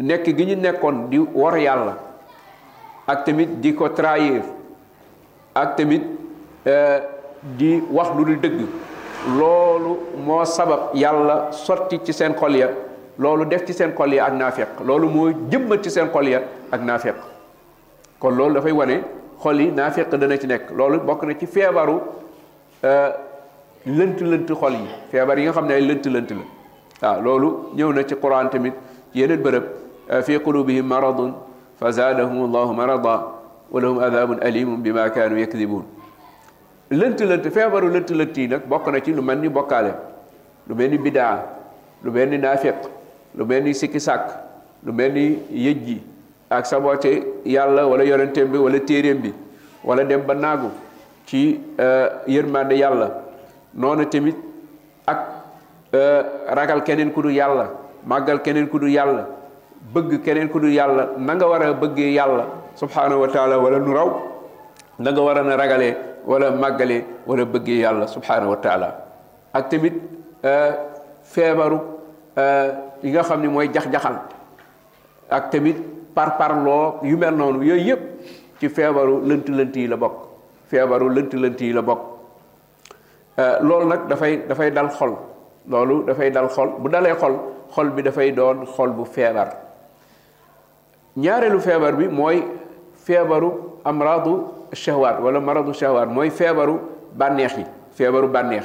nekk gi ñu nekkoon di wor yàlla ak tamit di ko trahir ak tamit di wax lu dul dëgg loolu moo sabab yàlla sotti ci seen xol ya loolu def ci seen xol ya ak naafeq loolu moo jëmmat ci seen xol ya ak naafeq kon loolu dafay wane xol yi naafeq dana ci nekk loolu bokk na ci feebaru euh, lënt lënt xol yi feebar yi nga xam ne ay lënt lënt la waaw loolu ñëw na ci quran tamit ci yeneen bërëb euh, fi qulubihim maradun fa zaadahum allahu marada wa lahum adabun alimun bima kaanu yakdibun lënt lënt feebaru lënt lënt yi nag bokk na ci lu mel ni bokkaale lu mel ni bidaa lu mel ni naafiq lu mel ni sikki sàkk lu mel ni yëj ji ak sabote yàlla wala yonenteem bi wala téeréem bi wala dem ba naagu ci yërmande yàlla noonu tamit ak ragal keneen ku dul yàlla màggal keneen ku dul yàlla bëgg keneen ku dul yàlla na nga war a bëggee yàlla subhaanahu wa taala wala nu raw na nga war a na ragalee wala màggalee wala bëggee yàlla subhaanahu wa taala ak tamit feebaru yi nga xam ne mooy jax-jaxal ak tamit par parloo yu mel noonu yooyu yëpp ci feebaru lënt lënt yi la bokk feebaru lënt lënt yi la bokk loolu nag dafay dafay dal xol loolu dafay dal xol bu dalee xol xol bi dafay doon xol bu feebar ñaareelu feebar bi mooy feebaru amradu shahwaat wala maradu shahwaat mooy feebaru bànneex yi feebaru bànneex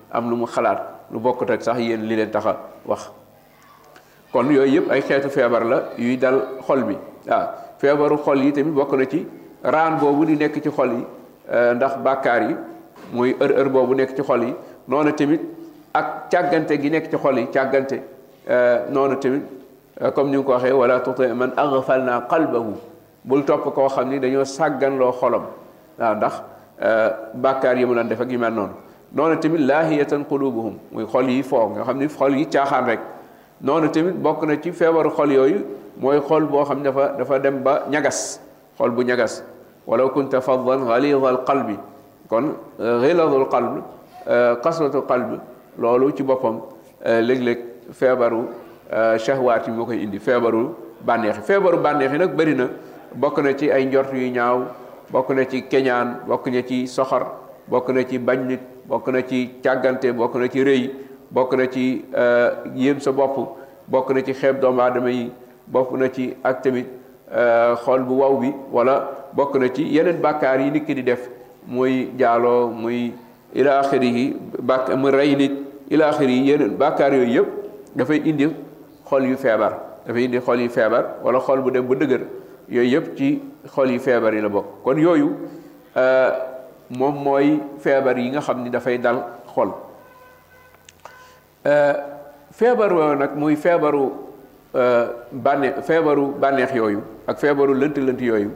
am lu mu xalaat lu bokkut ak sax yéen li leen tax a wax kon yooyu yëpp ay xeetu feebar la yuy dal xol bi waaw feebaru xol yi tamit bokk na ci raan boobu di nekk ci xol yi ndax bàkkaar yi muy ër ër boobu nekk ci xol yi noonu tamit ak càggante gi nekk ci xol yi càggante noonu tamit comme ni nga ko waxee wala tuti man aghfalna qalbahu bul topp koo xam ni dañoo sàgganloo xolam waaw ndax bàkkaar yi mu daan def ak yu mel noonu noonu tamit laahiyatan qulubuhum muy xol yi foo nga xam ni xol yi caaxaan rek noonu tamit bokk na ci feebaru xol yooyu mooy xol boo xam ne dafa dafa dem ba ñagas xol bu ñagas walaw kunta faddan ghalidha al qalbi kon euh, xiladul qalb euh, xaslatu qalb loolu ci boppam euh, léeg-léeg feebaru shahwaat yi moo koy indi feebaru bànneexi feebaru bànneex yi nag bëri na bokk na ci ay njort yu ñaaw bokk na ci keñaan bokk na ci soxor bokk na ci bañ nit bokk na ci càggante bokk na ci rëy bokk na ci yéem sa bopp bokk na ci xeeb doomu aadama yi bokk na ci ak tamit euh, xol bu waw bi wala bokk na ci yeneen bàkkaar yi nit ki di def muy jaaloo muy ila axiri yi bàkk mu rey nit ila axiri yi yeneen bàkkaar yooyu yëpp dafay indi xol yu feebar dafay indi xol yu feebar wala xol bu dem ba dëgër yooyu yëpp ci xol yu feebar yi la bokk kon yooyu euh, moom mooy feebar yi nga xam ni dafay dal xol euh, feebar yooyu nag muy feebaru euh, bànneex feebaru bànneex yooyu ak feebaru lënt lënt yooyu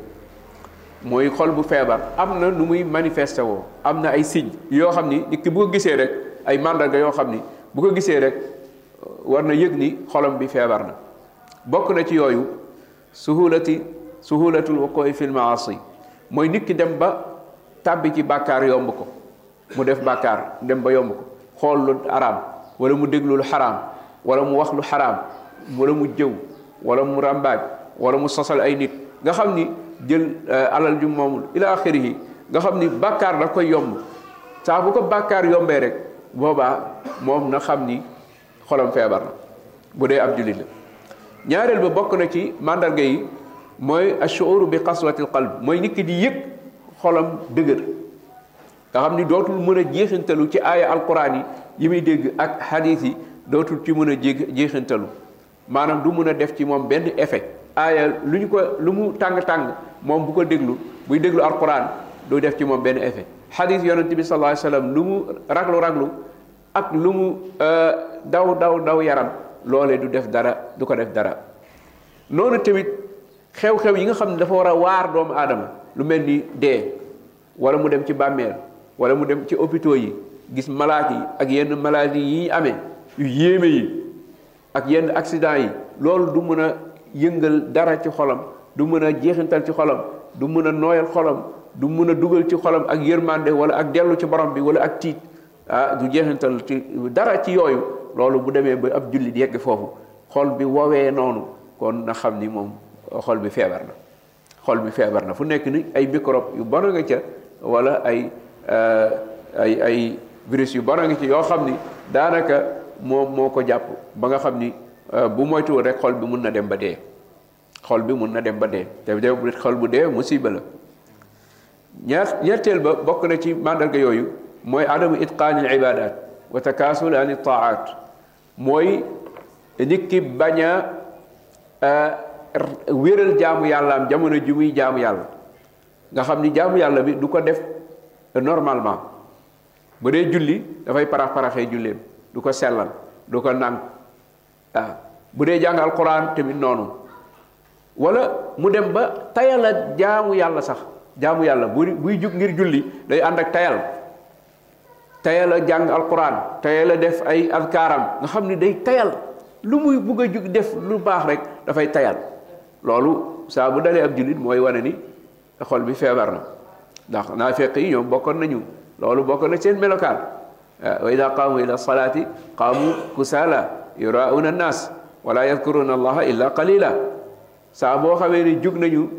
mooy xol bu feebar am na nu muy manifesté woo am na ay signe yoo xam ni nit ki bu ko gisee rek ay màndarga yoo xam ni bu ko gisee rek war na yëg ni xolam bi feebar na bokk na ci yooyu suhulati suhulatul wuqu'i fil maasi mooy nit ki dem ba tàbbi ci bàkkaar yomb ko mu def bàkkaar dem ba yomb ko xool lu araam wala mu déglu lu xaraam wala mu wax lu xaraam wala mu jëw wala mu ràmbaaj wala mu sosal ay nit nga xam ni jël alal ju moomul ila axiri yi nga xam ni bàkkaar daf koy yomb saa bu ko bàkkaar yombee rek boobaa moom na xam ni xolam feebar na bu dee ab jullit la ñaareel ba bokk na ci màndarga yi mooy ashuuru bi qaswatil qalb mooy nit ki di yëg xolam dëgër nga xam ni dootul mën a jeexintalu ci aaya alquran yi yi muy dégg ak hadith yi dootul ci mën a jé jeexintalu maanaam du mën a def ci moom benn effet aaya lu ñu ko lu mu tàng-tàng moom bu ko déglu buy déglu alquran du def ci moom benn effet hadith yonent bi sallallahu alayhi wa sallam lu mu raglu raglu ak lu mu euh, daw daw daw yaram loole du def dara du ko def dara noonu tamit xew-xew yi nga xam ne dafa war a waar doomu aadama lu mel ni dee wala mu dem ci bàmmeel wala mu dem ci hôpitaux yi gis malaat yi ak yenn maladie yi ñu amee yu yéeme yi ak yenn accident yi loolu du mën a yëngal dara ci xolam du mën a jeexintal ci xolam du mën a nooyal xolam du mën a dugal ci xolam ak yërmande wala ak dellu ci borom bi wala ak tiit ah du jeexantal ci dara ci yooyu loolu bu demee ba ab jullit yegg foofu xol bi woowee noonu kon na xam ni moom xol bi feebar na xol bi feebar na fu nekk ni ay microbe yu bon a nga ca wala ay ay ay virus yu bon a nga ci yoo xam ni daanaka moom moo ko jàpp ba nga xam ni bu moytuwul rek xol bi mun na dem ba dee xol bi mun na dem ba dee te de xol bu dee musiba la ñaar ñetteel ba bokk na ci màndarga yooyu mooy adamu itqaanil ibadat wa takaasul an taat mooy nit ki bañ a wéral jaamu yàllaam jamono ji muy jaamu yàlla nga xam ni jaamu yàlla bi du ko def normalement bu dee julli dafay parax paraxee julleem du ko sellal du ko nang waaw bu dee jàng alquran tamit noonu wala mu dem ba tayal a jaamu yàlla sax jaamu yàlla bu buy jug ngir julli day ànd ak tayal tayal a jàng alquran tayal a def ay adkaaram nga xam ni day tayal lu muy bugg a jug def lu baax rek dafay tayal loolu saa bu dalee ab jullit mooy wane ni te xol bi feebar na ndax naa fekk yi ñoom bokkoon nañu loolu bokkoon na seen melokaan wa ida qaamu ila salaati qaamu kusaala yurauna annaas wala yadkuruna allaha illa qalila saa boo xamee ni jug nañu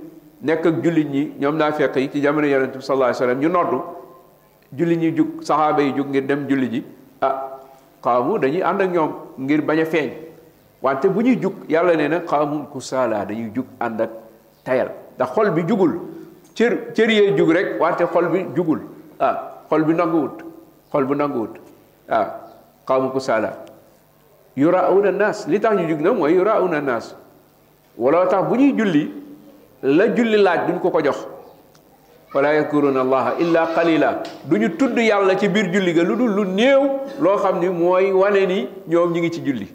nekk ak jullit ñi ñoom naa fekk yi ci jamono yonent bi sallallahu alayhi wasallam ñu noddu jullit ñi jug saxaaba yi jug ngir dem julli ji ah xaamu dañuy ànd ak ñoom ngir bañ a feeñ wante bu ñuy jug yàlla nee na xaamun ku saala dañuy jug ànd ak tayal ndax xol bi jugul cër cër yee jug rek wante xol bi jugul ah xol bi nanguwut xol bu nanguwut ah xawma ku saala yurauna naas li tax ñu jug na mooy yurauna naas wala tax bu ñuy julli la julli laaj duñ ko ko jox wala yakuruna allaha illa qalila du ñu tudd yàlla ci biir julli ga lu dul lu néew loo xam ni mooy wane ni ñoom ñi ngi ci julli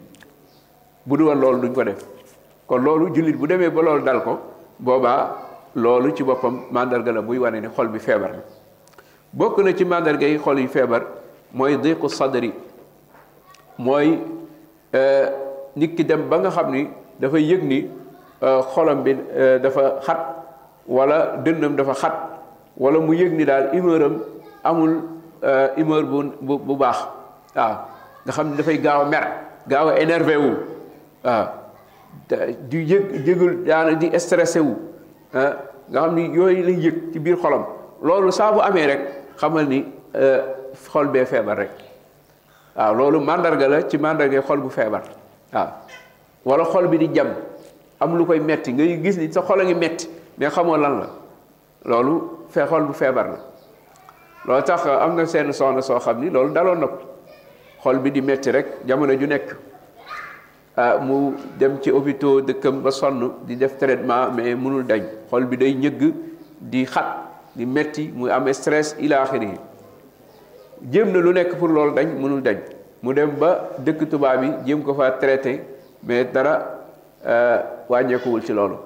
bu du woon loolu duñ ko def kon loolu jullit bu demee ba loolu dal ko boobaa loolu ci boppam mandarga la buy wane ni xol bi feebar na bokk na ci mandarga yi xol yi feebar mooy diqu sadri mooy nit ki dem ba nga xam ni dafay yëg ni xolam bi dafa xat wala dënnam dafa xat wala mu yëg ni daal humeur am amul humeur bu bu baax waaw nga xam ne dafay gaaw a mer gaaw a énervé wu waaw di yëg yëgul daana di stressé wu nga xam ni yooyu lay yëg ci biir xolam loolu saa bu amee rek xamal ni xol bee feebar rek waaw loolu màndarga la ci màndarga xol bu feebar waaw wala xol bi di jam am lu koy metti ngay gis ni sa xol a ngi metti mais xamoo lan la loolu fee xol bu feebar la loolu tax am na seen soxna soo xam ni loolu daloon na ko xol bi di metti rek jamono ju nekk ah mu dem ci hôpitaux dëkkam ba sonn di def traitement mais mënul dañ xol bi day ñëgg di xat di metti muy am stress ila axiri yi jéem na lu nekk pour loolu dañ mënul dañ mu dem ba dëkk tubaab yi jéem ko fa traité mais dara wàññeekuwul ci loolu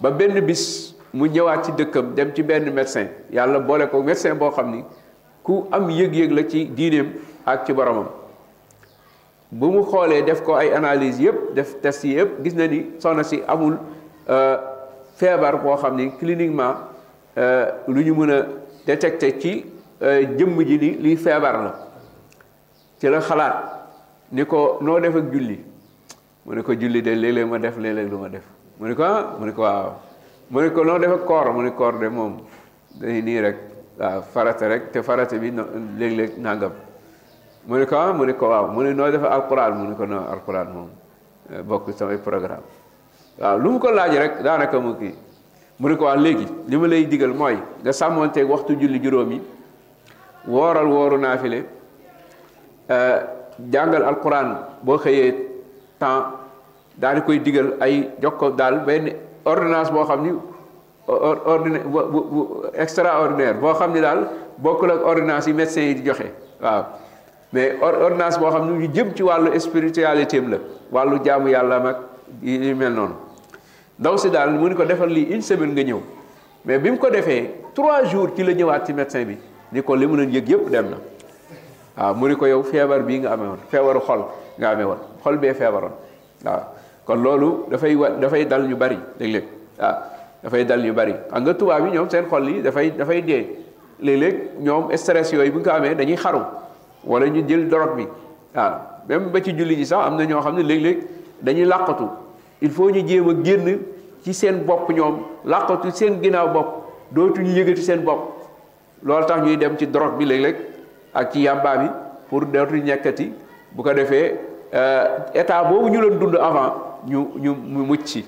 ba benn bis mu ñëwaat ci dëkkam dem ci benn médecin yàlla boole ko médecin boo xam ni ku am yëg-yëg la ci diineem ak ci boromam bu mu xoolee def ko ay analyse yëpp def test yi yëpp gis na ni soxna si amul feebar boo xam ni cliniquement lu ñu mën a détecté ci jëmm ji ni lii feebar la ci la xalaat ni ko noo def ak julli mu ne ko julli de léeg-léeg ma def léeg-léeg du ma def mu ne ko ah mu ne ko waaw mu ne ko noo defe koor mu ne koor de moom day nii rek waaw farata rek te farata bi léeg-léeg nangam mu ne ko ah mu ne ko waaw mu ne noo defe alquran mu ne ko non alquran moom bokk samay programme waaw lu mu ko laaj rek daanaka mu kii mu ne ko waaw léegi li ma lay digal mooy nga sàmmoonteeg waxtu julli juróom yi wooral wooru naafile jàngal alquran boo xëyee temps daal di koy digal ay jox ko daal benn ordonnance boo xam ni ordina extraordinaire boo xam ni daal bokkul ak ordonnance yi médecin yi di joxe waaw mais ordonnance boo xam ni ñu jëm ci wàllu spiritualité am la wàllu jaamu yàlla mag yi mel noonu ndaw si daal mu ni ko defal lii une semaine nga ñëw mais bi mu ko defee trois jours ci la ñëwaat ci médecin bi ni ko li mu doon yëg yëpp dem na waaw mu ni ko yow feebar bii nga amee woon feebaru xol nga amee woon xol bee feebaroon waaw kon loolu dafay wa dafay dal ñu bari léeg-léeg waaw dafay dal ñu bari xam nga tubaab yi ñoom seen xol yi dafay dafay dee léeg-léeg ñoom stress yooyu bu ñu ko amee dañuy xaru wala ñu jël dorog bi waaw même ba ci julli ji sax am na ñoo xam ne léeg-léeg dañuy làqatu il faut ñu jéem a génn ci seen bopp ñoom làqatu seen ginnaaw bopp dootuñu yëgati seen bopp loolu tax ñuy dem ci drogue bi léeg-léeg ak ci yàmbaa bi pour dootuñu ñekkati bu ko defee état boobu ñu leen dund avant ñu ñu mu mucc ci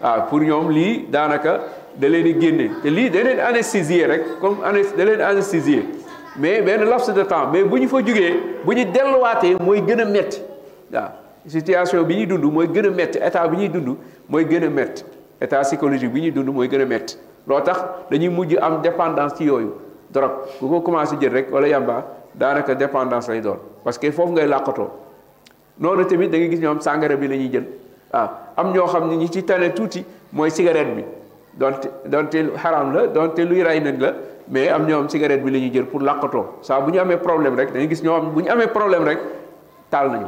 waaw pour ñoom lii daanaka da leen di génne te lii da leen anesthésier rek comme anes da leen anesthésier mais benn laps de temps mais bu ñu fa jógee bu ñu delluwaatee mooy gën a metti waaw situation bi ñuy dund mooy gën a métti état bi ñuy dund mooy gën a métti état psychologique bi ñuy dund mooy gën a métti loo tax dañuy mujj am dépendance ci yooyu drogue bu ko commencé jël rek wala yamba daanaka dépendance lay doon parce que foofu ngay làqatoo noonu tamit da nga gis ñoom sàngara bi la ñuy jël waaw am ñoo xam ne ñi ci tane tuuti mooy cigarette bi donte donte lu xaraam la donte luy rey nag la mais am ñoo am cigarette bi la ñuy jël pour làqatoo saa bu ñu amee problème rek dañuy gis ñoo am bu ñu amee problème rek taal nañu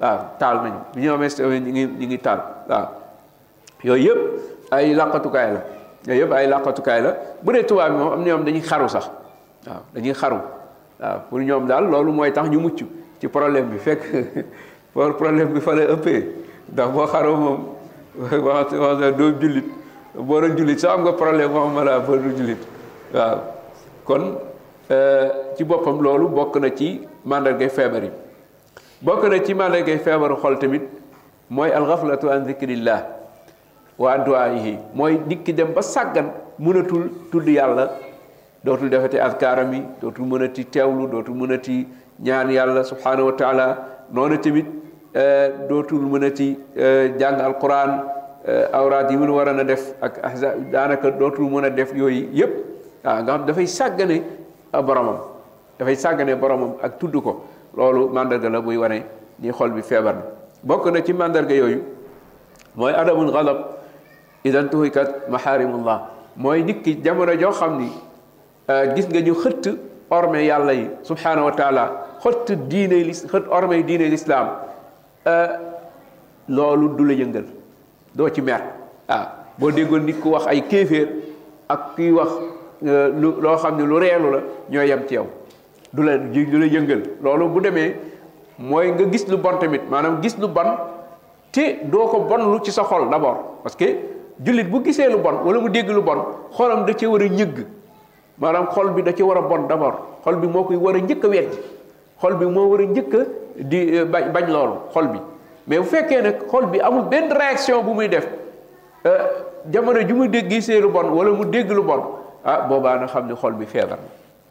waaw taal nañu bi ñu amee station ñi ngi ñi ngi taal waaw yooyu yëpp ay làqatukaay la yooyu yëpp ay làqatukaay la bu dee tubaab bi moom am na ñoom dañuy xaru sax waaw dañuy xaru waaw pour ñoom daal loolu mooy tax ñu mucc ci problème bi fekk pour problème bi fa la ëppee ndax boo xaroo moom wax wax doo jullit boo doon jullit sax am nga problème moom ma laa boo doon jullit waaw kon ci boppam loolu bokk na ci màndargay feebar yi bokk na ci màndargay feebaru xol tamit mooy alxaflatu an zikrillah wa an duaihi mooy nit ki dem ba sàggan mënatul tudd yàlla dootul defati askaaram yi dootul mënati teewlu dootul mënati ñaan yàlla subhanahu wa taala noonu tamit dootul mën a ci jàng alquran awraat yi mun waroon a def ak ahza daanaka dootul mën a def yooyu yëpp waaw nga xam dafay sàggane boromam dafay sàggane boromam ak tudd ko loolu mandarga la muy wane ni xol bi feebar na bokk na ci mandarga yooyu mooy adamul xalab idan tuhikat maharimullah mooy nit ki jamono joo xam ni euh, gis nga ñu xëtt orme yàlla yi subhaanahu wa taala xëtt diine li xëtt orme yi diine lislaam euh, loolu du la yëngal doo ci mer waaw ah, boo déggoon nit ku wax ay kéeféer ak kuy wax euh, lu loo xam ne lu reelu la ñoo yem ci yow du la du la yëngal loolu bu demee mooy nga gis lu bon tamit maanaam gis lu bon te doo ko bon lu ci sa xol d'abord parce que jullit bu gisee lu bon wala mu dégg lu bon xolam da ci war a ñëgg maanaam xol bi da ci war a bon d'abord xol bi moo koy war a njëkk a weddi xol bi moo war a njëkk a di euh, bañ bañ loolu xol bi mais bu fekkee nag xol bi amul benn réaction bu muy def euh, jamono ju mu dégg gisee lu bon wala mu dégg lu bon ah boobaa na xam ne xol bi feebar na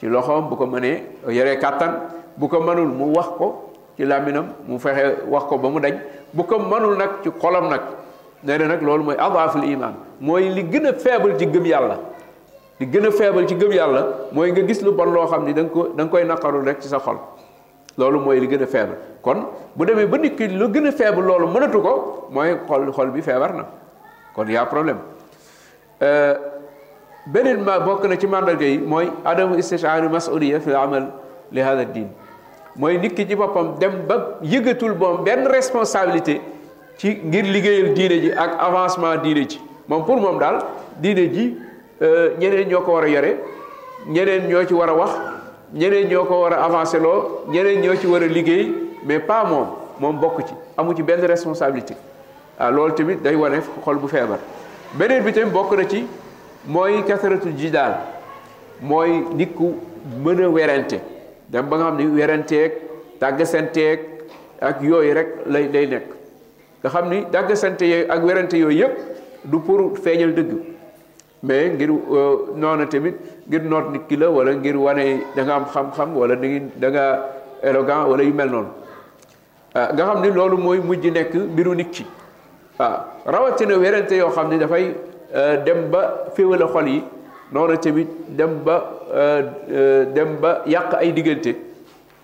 ci loxoom bu ko mënee yoree kàttan bu ko mënul mu wax ko ci làmminam mu fexe wax ko ba mu dañ bu ko mënul nag ci xolam nag nee na nag loolu mooy adaaful iman mooy li gën a faible ci gëm yàlla li gën a faible ci gëm yàlla mooy nga gis lu bon loo xam ni da nga ko da nga koy naqarul rek ci sa xol loolu mooy li gën a faible kon bu demee ba nit ki lu gën a faible loolu mënatu ko mooy xol xol bi feebar na kon yaa problème euh, beneen ma bokk na ci màndarga yi mooy adamu istishaaru masuliya fi amal li hada diin mooy nit ki ci boppam dem ba yëgatul boom benn responsabilité ci ngir liggéeyal diine ji ak avancement diine ji moom pour moom daal diine ji euh, ñeneen ñoo ko war a yore ñeneen ñoo ci war a wax ñeneen ñoo ko war a avancé loo ñeneen ñoo ci war a liggéey mais pas moom moom bokk ci amu ci benn responsabilité ah loolu tamit day wane xol bu feebar beneen bi tamit bokk na ci mooy kasaratul jidaal mooy nit ku mën a werante dem ba nga xam ne weranteeg tàggasanteeg ak yooyu rek lay lay nekk nga xam ni tàggasante yooyu ak werante yooyu yëpp du pour feeñal dëgg mais ngir noona tamit ngir noot nit ki la wala ngir wane da nga am xam-xam wala da nga éloquent wala yu mel noonu ah, nga xam ni loolu mooy mujj nekk mbiru nit ki waaw ah, rawatina werante yoo xam ni dafay eh, dem ba féewale xol yi noonu tamit dem ba eh, eh, dem ba yàq ay diggante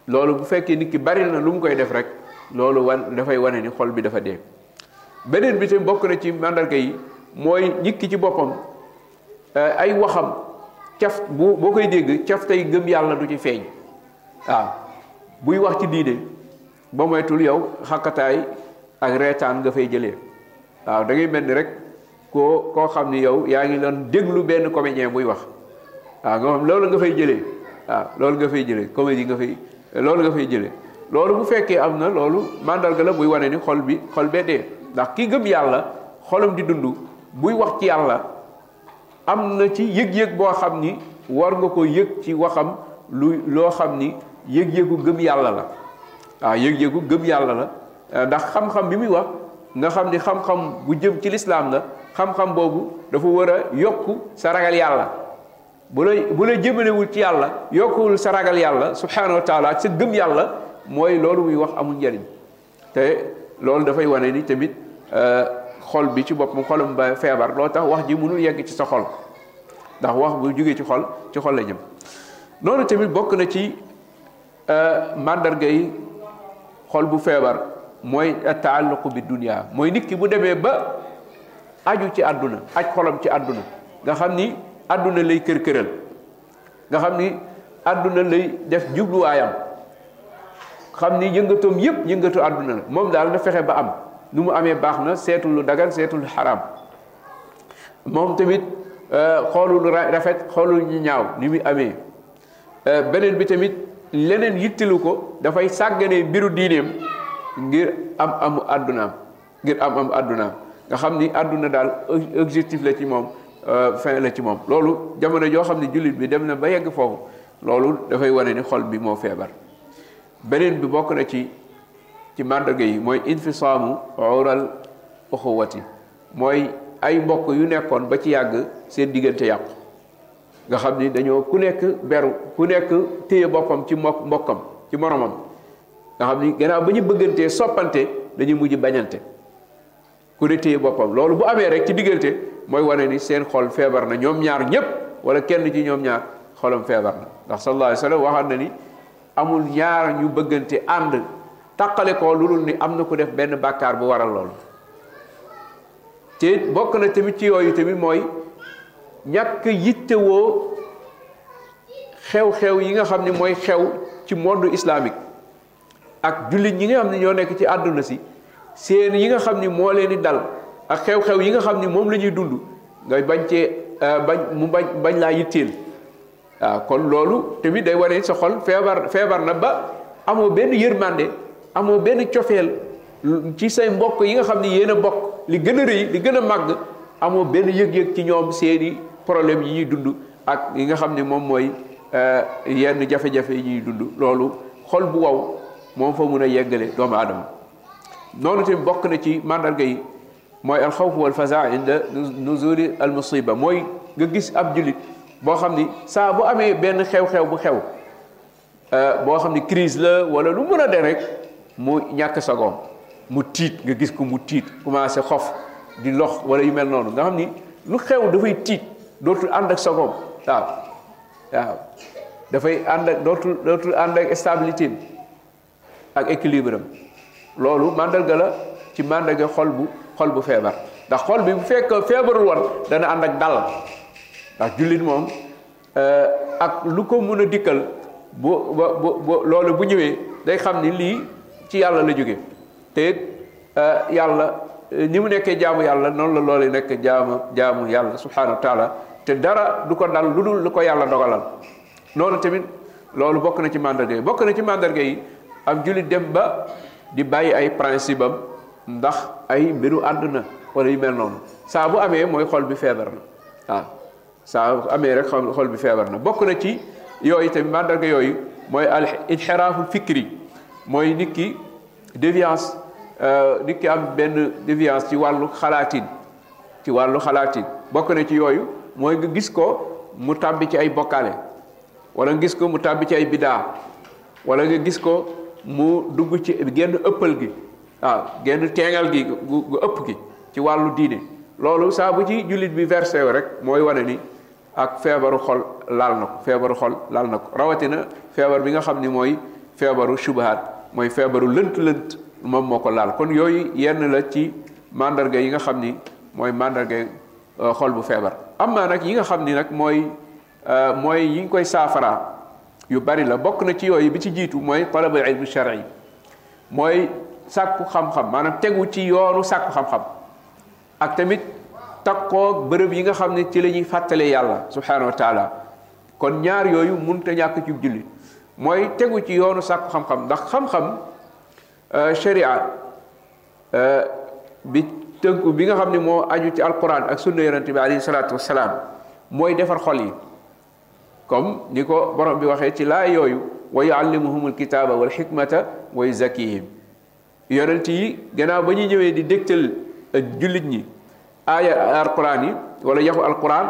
loolu bu fekkee nit ki bari na lu mu koy def rek loolu wan dafay wane ni xol bi dafa dee beneen bi tamit bokk na ci màndarga yi mooy nit ki ci boppam ay waxam caf bu boo koy dégg caf tey gëm yàlla du ci feeñ waaw buy wax ci diine ba moytul yow xàkkataay ak reetaan nga fay jëlee waaw da ngay mel ni rek koo koo xam ni yow yaa ngi doon déglu benn comédien buy wax waaw nga xam loolu nga fay jëlee waaw loolu nga fay jëlee comédie nga fay loolu nga fay jëlee loolu bu fekkee am na loolu mandarga la buy wane ni xol bi xol bee dee ndax ki gëm yàlla xolam di dund buy wax ci yàlla am na ci yëg-yëg boo xam ni war nga ko yëg ci waxam lu loo xam ni yëg-yëgu gëm yàlla la waaw yëg-yëgu gëm yàlla la eh, ndax xam-xam bi muy wax nga xam ni xam-xam bu jëm ci lislaam la xam-xam boobu dafa war a yokk sa ragal yàlla bu la bu la jëmalewul ci yàlla yokkuwul sa ragal yàlla subhanahu wa taala ak sa gëm yàlla mooy loolu muy wax amul njariñ te loolu dafay wane ni tamit euh, xol bi ci boppam xolam ba feebar loo tax wax ji mënul yegg ci sa xol ndax wax bu jógee ci xol ci xol la jëm noonu tamit bokk na ci euh, màndarga yi xol bu feebar mooy taalluqu bi dunia mooy nit ki bu demee ba aju ci àdduna aj xolam ci àdduna nga xam ni àdduna lay kër-këral nga xam ni àdduna lay def jubluwaayam xam ni yëngatoom yépp yëngatu àdduna la moom daal na fexe ba am nu mu amee baax na seetul lu dagan seetul lu xaraam moom tamit xoolul lu rafet xoolul ñu ñaaw ni muy amee beneen bi tamit leneen yittilu ko dafay sàgganee mbiru diineem ngir am amu àddunaam ngir am am àdduna nga xam ni àdduna daal objectif la ci moom euh, fin la ci moom loolu jamono joo xam ne jullit bi dem na ba yegg foofu loolu dafay wane ni xol bi moo feebar beneen bi bokk na ci ci màndarga yi mooy infisaamu ural uxuwati mooy ay mbokk yu nekkoon ba ci yàgg seen diggante yàqu nga xam ni dañoo ku nekk beru ku nekk téye boppam ci mbokk mbokkam ci moromam nga xam ni gannaaw ba ñu bëggantee soppante dañuy mujj bañante ku ne téye boppam loolu bu amee rek ci diggante mooy wane ni seen xol feebar na ñoom ñaar ñëpp wala kenn ci ñoom ñaar xolam feebar na ndax sallallahu alayhi wa sallam waxaat na ni amul ñaar ñu bëggante ànd taqale ko lu dul ni am na ku def benn bàkkaar bu waral loolu te it bokk na tamit ci yooyu tamit mooy ñàkk yittewoo xew-xew yi nga xam ne mooy xew ci monde islamique ak jullit ñi nga xam ne ñoo nekk ci àdduna si seen yi nga xam ni moo leen di dal ak xew-xew yi nga xam ni moom la ñuy dund ngay bañ cee bañ mu bañ bañ laa yitteel waaw kon loolu tamit day wane sa xol feebar feebar na ba amoo benn yërmande amoo benn cofeel ci say mbokk yi nga xam ne yéen a bokk li gën a rëy li gën a màgg amoo benn yëg-yëg ci ñoom seeni problème yi ñuy dund ak yi nga xam ne moom mooy yenn jafe-jafe yi ñuy dund loolu xol bu waw moom fa mun a yeggale doomu aadama noonu tamit bokk na ci màndarga yi mooy al xawf wal fasaa inda nuzuli al musiba mooy nga gis ab jullit boo xam ni saa bu amee benn xew-xew bu xew boo xam ni crise la wala lu mën a de rek mu ñàkk sagoom mu tiit nga gis ko mu tiit commencé xof di lox wala yu mel noonu nga xam ni lu xew dafay tiit dootul ànd ak sagoom waaw waaw dafay ànd ak dootul dootul ànd ak stabilité bi ak équilibre am loolu màndarga la ci màndarga xol bu xol bu feebar ndax xol bi bu fekk feebarul woon dana ànd ak dal ndax jullit moom ak lu ko mën a dikkal bu bu bu loolu bu ñëwee day xam ni lii ci yàlla la jóge te it yàlla ni mu nekkee jaamu yàlla noonu la loolu nekk jaamu jaamu yàlla subhanahu wa taala te dara du ko dal lu dul lu ko yàlla dogalal loolu tamit loolu bokk na ci màndarga yi bokk na ci màndarga yi ab jullit dem ba di bàyyi ay principe am ndax ay mbiru àdduna wala yu mel noonu saa bu amee mooy xol bi feebar na waaw saa bu amee rek xol xol bi feebar na bokk na ci yooyu tamit màndarga yooyu mooy al inxiraaful fikri mooy nit ki déviance di ki am benn déviance ci wàllu xalaatin ci wàllu xalaatin bokk na ci yooyu mooy nga gis ko mu tàbbi ci ay bokkaale wala nga gis ko mu tàbbi ci ay bidaa wala nga gis ko mu dugg ci genn ëppal gi waaw genn teengal gi gu ëpp gi ci wàllu diine loolu saa bu ci jullit bi versé rek mooy wane ni ak feebaru xol laal na ko feebaru xol laal na ko rawatina feebar bi nga xam ni mooy feebaru subahaat mooy feebaru lënt-lënt moom moo ko laal kon yooyu yenn la ci mandarga yi nga xam ni mooy mandarga xol bu feebar am naa nag yi nga xam ni nag mooy mooy yi ñu koy saafara yu bari la bokk na ci yooyu bi ci jiitu mooy talabul ilmi shar'i mooy sàkku xam-xam maanaam tegu ci yoonu sàkku xam-xam ak tamit takkoog bërëb yi nga xam ne ci la ñuy fàttalee yàlla subhanahu wa taala kon ñaar yooyu mënut a ñàkk ci jullit mooy tegu ci yoonu sàkku xam-xam ndax xam-xam sharia bi tënku bi nga xam ne moo aju ci alquran ak sunna yonent bi alayhi salaatu wasalaam mooy defar xol yi comme ni ko borom bi waxee ci laay yooyu wa yuallimuhum alkitaaba wal xikmata wa yuzakkihim yonent yi gannaaw ba ñuy ñëwee di dégtal eh, jullit ñi aaya alquran yi wala yaxu alquran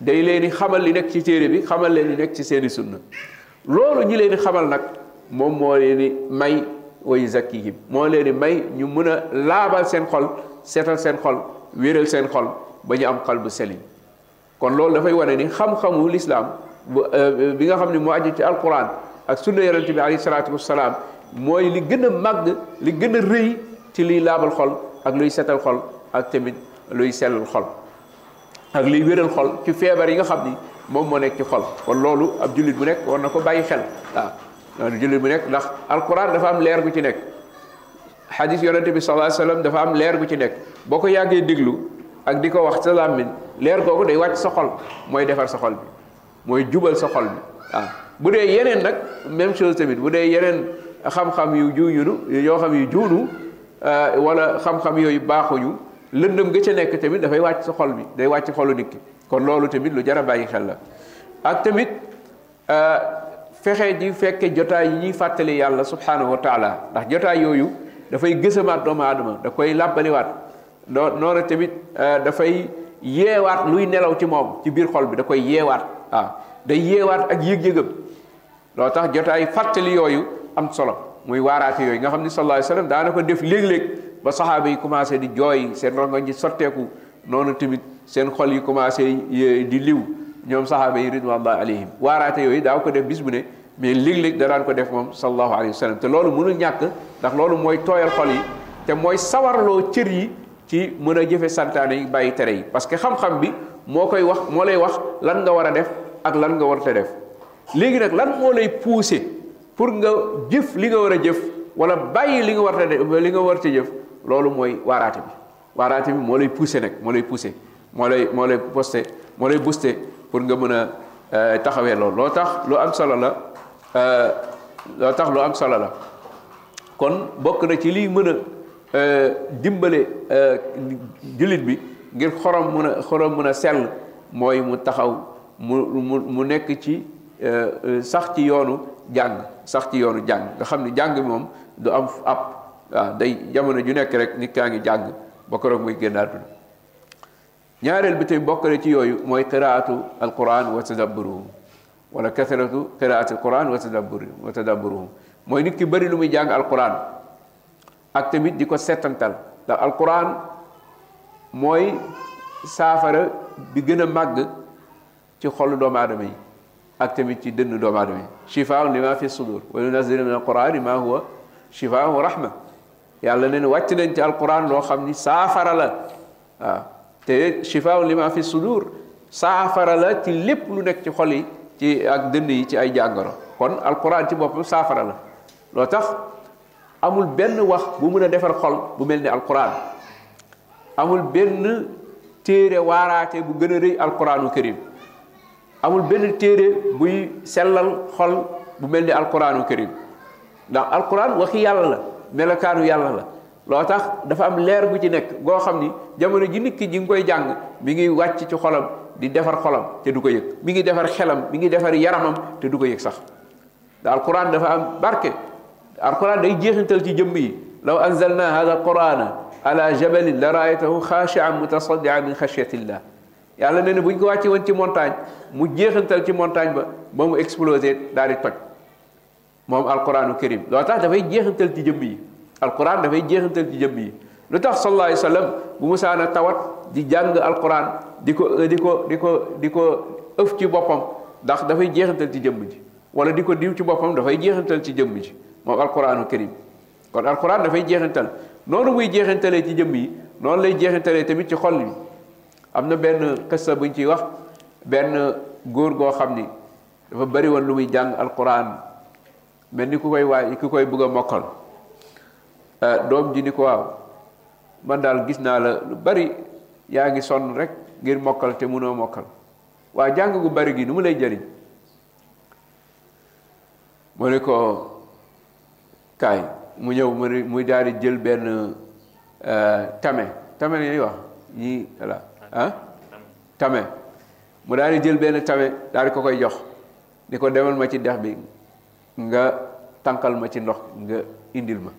day leen di xamal li nekk ci téere bi xamal leen li nekk ci seeni sunna loolu ñi leen di xamal nag moom moo leen di may wa yuzakkihim moo leen di may ñu mën a laabal seen xol seetal seen xol wéeral seen xol ba ñu am xol bu selim kon loolu dafay wane ni xam-xamu lislaam bi nga xam ne moo aju ci alquran ak sunna yonente bi alayhi salaatu wasalaam mooy li gën a màgg li gën a rëy ci liy laabal xol ak luy setal xol ak tamit luy sellal xol ak liy wéral xol ci feebar yi nga xam ni moom moo nekk ci xol kon loolu ab jullit bu nekk war na ko bàyyi xel waaw loolu jullit bu nekk ndax alquran dafa am leer gu ci nekk xadis yonente bi sallallahu alayhi wasallam dafa am leer gu ci nekk boo ko yàggee déglu ak di ko wax sa làmmiñ leer googu day wàcc sa xol mooy defar sa xol bi mooy jubal sa xol bi waaw bu dee yeneen nag même chose tamit bu dee yeneen xam-xam yu juuyunu yoo xam yu juunu wala xam-xam yooyu baaxuñu lëndëm ga ca nekk tamit dafay wàcc sa xol bi day wàcc xolu nit ki kon loolu tamit lu jar a bàyyi xel la ak tamit euh, fexe di fekke jotaay yi ñuy fàttali yàlla subhanahu wa taala ndax jotaay yooyu dafay gësamaat doomu aadama da koy làbbaliwaat doo noonu tamit euh, dafay yeewaat luy nelaw ci moom ci biir xol bi da koy yeewaat waaw day yeewaat ak yëg-yëgam loo tax jotaay fàttali yooyu am solo muy waaraate yooyu nga xam ni sallallahu alayhi wa sallam daana ko def léeg-léeg ba saxaaba yi commencé di jooy seen rongoñ ji sotteeku noonu tamit seen xol yi commencé di liw ñoom saxaaba yi ridwanullahi alayhim waaraate yooyu daaw ko def bis bu ne mais léeg-léeg da daan ko def moom sallallahu alayhi wa sallam te loolu mënul ñàkk ndax loolu mooy tooyal xol yi te mooy sawarloo cër yi ci mën a jëfe santaane yi bàyyi tere yi parce que xam-xam bi moo koy wax moo lay wax lan nga war a def ak lan nga war a def léegi nag lan moo lay pousser pour nga jëf li nga war a jëf wala bàyyi li nga war a def li nga war a jëf loolu mooy waaraate bi waaraate bi moo lay poussé nag moo lay poussé moo lay moo lay posté moo lay boosté pour nga mën a taxawee loolu loo tax lu am solo la loo tax lu am solo la kon bokk na ci liy mën a dimbale jullit bi ngir xorom mën a xorom mën a sell mooy mu taxaw mu mu mu nekk ci sax ci yoonu jàng sax ci yoonu jàng nga xam ne jàng bi moom du am ab waaw day jamono ju nekk rek nit kaa ngi jàng ba ko rek muy génn àdduna ñaareel bi tamit bokk na ci yooyu mooy qiraatu alquran wa tadabburuhu wala kasratu qiraati alquran wa tadabburi wa tadabburuhu mooy nit ki bëri lu muy jàng alquran ak tamit di ko settantal ndax alquran mooy saafara bi gën a màgg ci xolu doomu aadama yi ak tamit ci dënn doomu aadama yi shifaa'un limaa fi sudur wa nunazzilu min alqur'ani ma huwa shifaa'un wa rahma yàlla neen wàcc nañ ci alquran loo xam ni saafara la waaw te shifaa'un limaa fi sudur saafara la ci lépp lu nekk ci xol yi ci ak dënn yi ci ay jàngoro kon alquran ci boppam saafara la loo tax amul benn wax bu mën a defar xol bu mel ni alquran amul benn téere waaraate bu gën a rëy alquranu karim amul benn téere buy sellal xol bu mel ni alquranu karim ndax alquran waxi yàlla la melokaanu yàlla la loo tax dafa am leer bu ci nekk goo xam ni jamono ji nit ki ji nga koy jàng mi ngi wàcc ci xolam di defar xolam te du ko yëg mi ngi defar xelam mi ngi defar yaramam te du ko yëg sax da alquran dafa am barke alquran day jeexintal ci jëmm yi law anzalna hada alqurana ala jabalin la raaytahu xaashian mutasaddian min xashyatillah yàlla nee na bu ñu ko wàcce woon ci montagne mu jeexantal ci montagne ba ba mu explosé daal di toj moom alquranu karim loo tax dafay jeexantal ci jëmm yi alquran dafay jeexantal ci jëmm yi lu tax sallallahu alayhi wa sallam bu musaana tawat di jàng alquran di ko di ko di ko di ko ëf ci boppam ndax dafay jeexantal ci jëmm ji wala di ko diw ci boppam dafay jeexantal ci jëmm ji moom alquraanu karim kon alquran dafay jeexantal noonu muy jeexantalee ci jëmm yi noonu lay jeexantalee tamit ci xol bi am na benn xissa buñ ciy wax benn góor goo xam ni dafa bari woon lu muy jàng alquran mel ni ku koy waay ku koy bëgg a mokkal doom ji ni ko waaw man daal gis naa la lu bari yaa ngi sonn rek ngir mokkal te mënoo mokkal waaw jàng gu bari gi nu mu lay jëriñ mu ne ko kaay mu ñëw mu ne muy daal di jël benn tame tame la ñuy wax ñii voilà ah tame mu daal di jël benn tame daal di ko koy jox ni ko demal ma ci dex bi nga tànkal ma ci ndox nga indil ma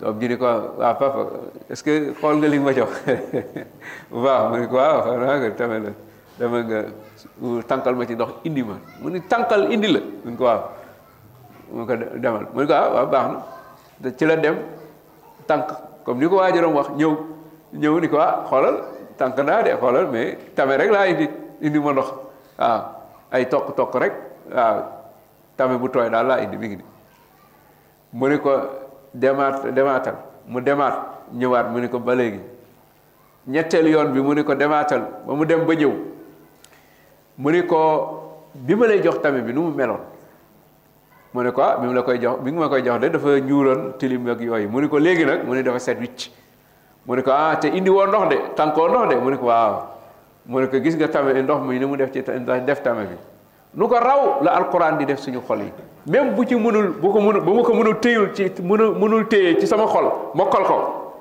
doom ji ni ko waaw papa est-ce que xool nga li nga ma jox waaw mu ni ko waaw xam naa nga tame la dama nga tànkal ma ci ndox indi ma mu ni tànkal indi la mu ni ko waaw mu ko demal mu ni ko waaw baax na ci la dem tànk comme ni ko waajuram wax ñëw ñëw ni ko ah xoolal tànk naa de xoolal mais tame rek laa indi indi ma ndox waaw ay tokk-tokk rek waaw tame bu tooy daal laa indi mi ngi ni mu ni ko demaat demaatal mu demaat ñëwaat mu ni ko ba léegi ñetteelu yoon bi mu ni ko demaatal ba mu dem ba ñëw mu ni ko bi ma lay jox tame bi nu mu meloon mu ni ko ah bi mu la koy jox bi nga ma koy jox de dafa ñuuloon tilim ak yooyu mu ni ko léegi nag mu ni dafa set wicc mu ne ko ah te indi woo ndox de tànkoo ndox de mu ne ko waaw mu ne ko gis nga tame ndox mi ni mu def ci def tame bi nu ko raw la alquran di def suñu xol yi même bu ci mënul bu ko mënul bu ma ko mënul téyul ci mënul mënul téye ci sama xol mokkal ko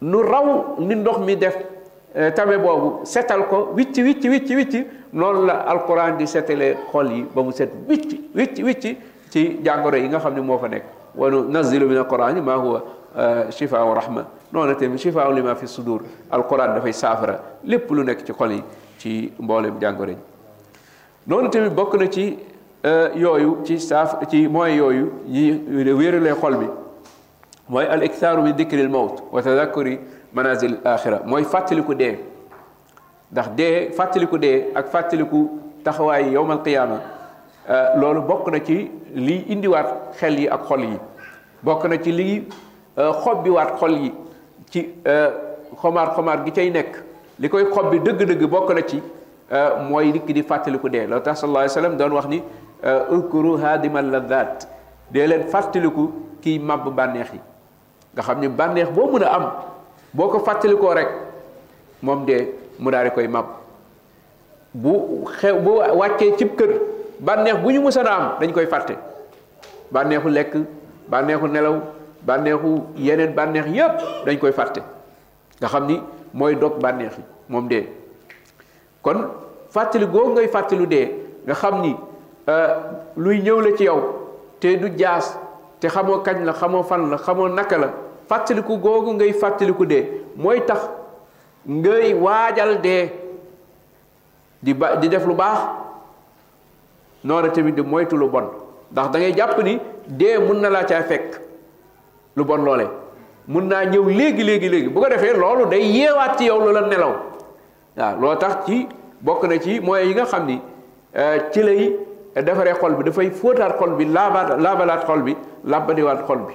nu raw ni ndox mi def tame boobu setal ko wicc wicc wicc wicc noonu la alquran di setalee xol yi ba mu set wicc wicc wicc ci jàngoro yi nga xam ne moo fa nekk wa nunazzilu min alqurani ma huwa euh, shifaa wa rahma noonu tamit shifaa lima fi sudur alquran dafay saafara lépp lu nekk ci xol yi ci mboolem jàngoro yi noonu tamit bokk na ci euh, yooyu ci saaf ci mooy yooyu yi wéeralee xol bi mooy al iktaaru min dikril mawt wa tadakkuri manazil axira mooy fàttaliku dee ndax dee fàttaliku dee ak fàttaliku taxawaay yowmal qiyaama loolu bokk na ci liy indiwaat xel yi ak xol yi bokk na ci liy xobbiwaat xol yi ci xomaar xomaar gi cay nekk li koy xob bi dëgg-dëgg bokk na ci mooy nit ki di fàttaliku dee loolu tax sallallahu alayhi wa sallam doon wax ni ukuru haadimal laddaat dee leen fàttaliku kiy màbb bànneex yi nga xam ni bànneex boo mën a am boo ko fàttalikoo rek moom de mu daal di koy mab bu xew bu wàccee cib kër bànneex bu ñu mësa a am dañ koy fàtte bànneexu lekk bànneexu nelaw bànneexu yeneen bànneex yépp dañ koy fàtte nga xam ni mooy dog bànneex yi moom dee kon fàttali googu ngay fàttalu dee nga xam ni euh, luy ñëw la ci yow te du jaas te xamoo kañ la xamoo fan la xamoo naka la fàttaliku googu ngay fàttaliku dee mooy tax ngay waajal dee di ba di def lu baax noora tamit di moytu lu bon ndax dangay jàpp ni dee mun na laa caa fekk lu bon loole mun naa ñëw léegi léegi léegi bu ko defee loolu day yeewaat ci yow lu la nelaw waaw loo tax ci bokk na ci moyens yi nga xam ni ci lay defaree xol bi dafay fóotaat xol bi laabaat laabalaat xol bi làbbadiwaat xol bi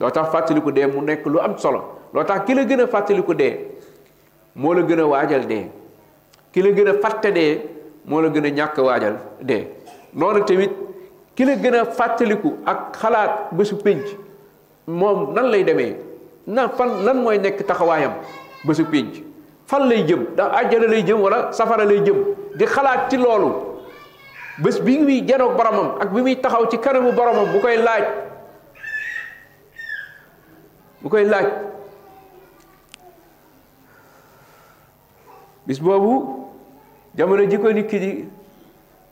loo tax fàttaliku dee mu nekk lu am solo loo tax ki la gën a fàttaliku dee moo la gën a waajal dee ki la gën a fàtte dee moo la gën a ñàkk waajal dee noonu tamit ki la gën a fàttaliku ak xalaat bésu pénc moom nan lay demee na fan lan mooy nekk taxawaayam bésu pénc fan lay jëm ndax àjjana lay jëm wala safara lay jëm di xalaat ci loolu bés bi muy janoog boromam ak bi muy taxaw ci kanamu boromam bu koy laaj bu koy laaj bis boobu jamono ji ko nit ki di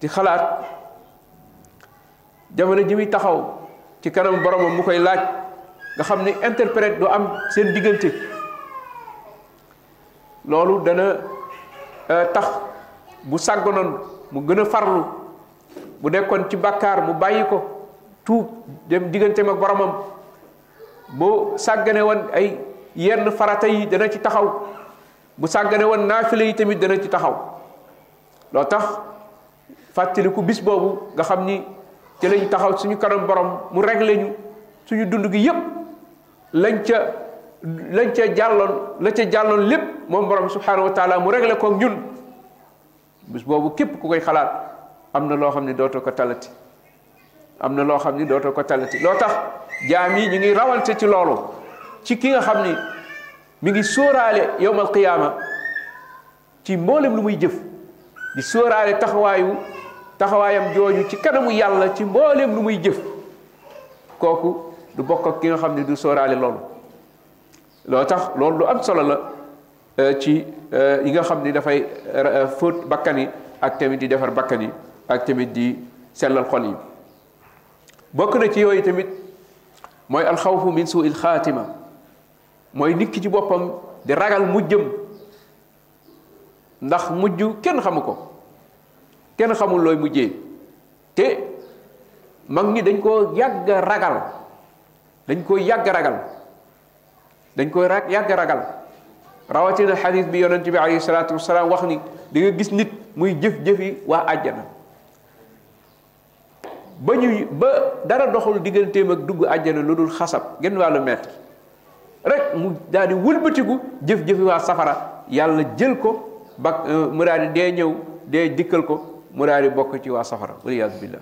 di xalaat jamono ji muy taxaw ci kanam boromam mu koy laaj nga xam ni interprète du am seen diggante loolu dana tax bu sàgganoon mu gën a farlu bu nekkoon ci bàkkaar mu bàyyi ko tuub dem digganteem ak boromam bu sàggane woon ay yenn farata yi dana ci taxaw bu sàggane woon naafile yi tamit dana ci taxaw loo tax fàttaliku bis boobu nga xam ni ci lañ taxaw suñu kanam borom mu réglé ñu suñu dund gi yépp lañ ca lañ ca jàlloon la ca jàlloon lépp moom borom subhanahu wa taala mu réglé ko ñun bis boobu képp ku koy xalaat am na loo xam ne dootoo ko talati am na loo xam ni dootoo ko talati loo tax jaam yi ñu ngi rawante ci loolu ci ki nga xam ni mi ngi sóoraale yowmal qiyaama ci mboolem lu muy jëf di sóoraale taxawaayu taxawaayam jooju ci kanamu yàlla ci mboolem lu muy jëf kooku du bokk ak ki nga xam ne du sóoraale loolu loo tax loolu lu am solo la euh, ci euh, yi nga xam ni dafay euh, fóot bakkan yi ak tamit di defar bakkan yi ak tamit di sellal xol yi bokk na ci yooyu tamit mooy alxawfu min suuil xaatima mooy nit ki ci boppam di ragal mujjëm ndax mujj kenn xamu ko kenn xamul looy mujjee te mag ñi dañ koo yàgg a ragal dañ koo yàgg a ragal dañ koy rag yàgg ragal rawatina xadis bi yonent bi alayhi salaatu wasalaam wax ni di nga gis nit muy jëf-jëfi waa àjjana ba ñuy ba dara doxul digganteem ak dugg àjjana lu dul xasab genn wàllu mètre rek mu daal di wëlbatiku jëf-jëfi waa safara yàlla jël ko ba mu daal di dee ñëw dee dikkal ko mu daal di bokk ci waa safara waliyaadu billah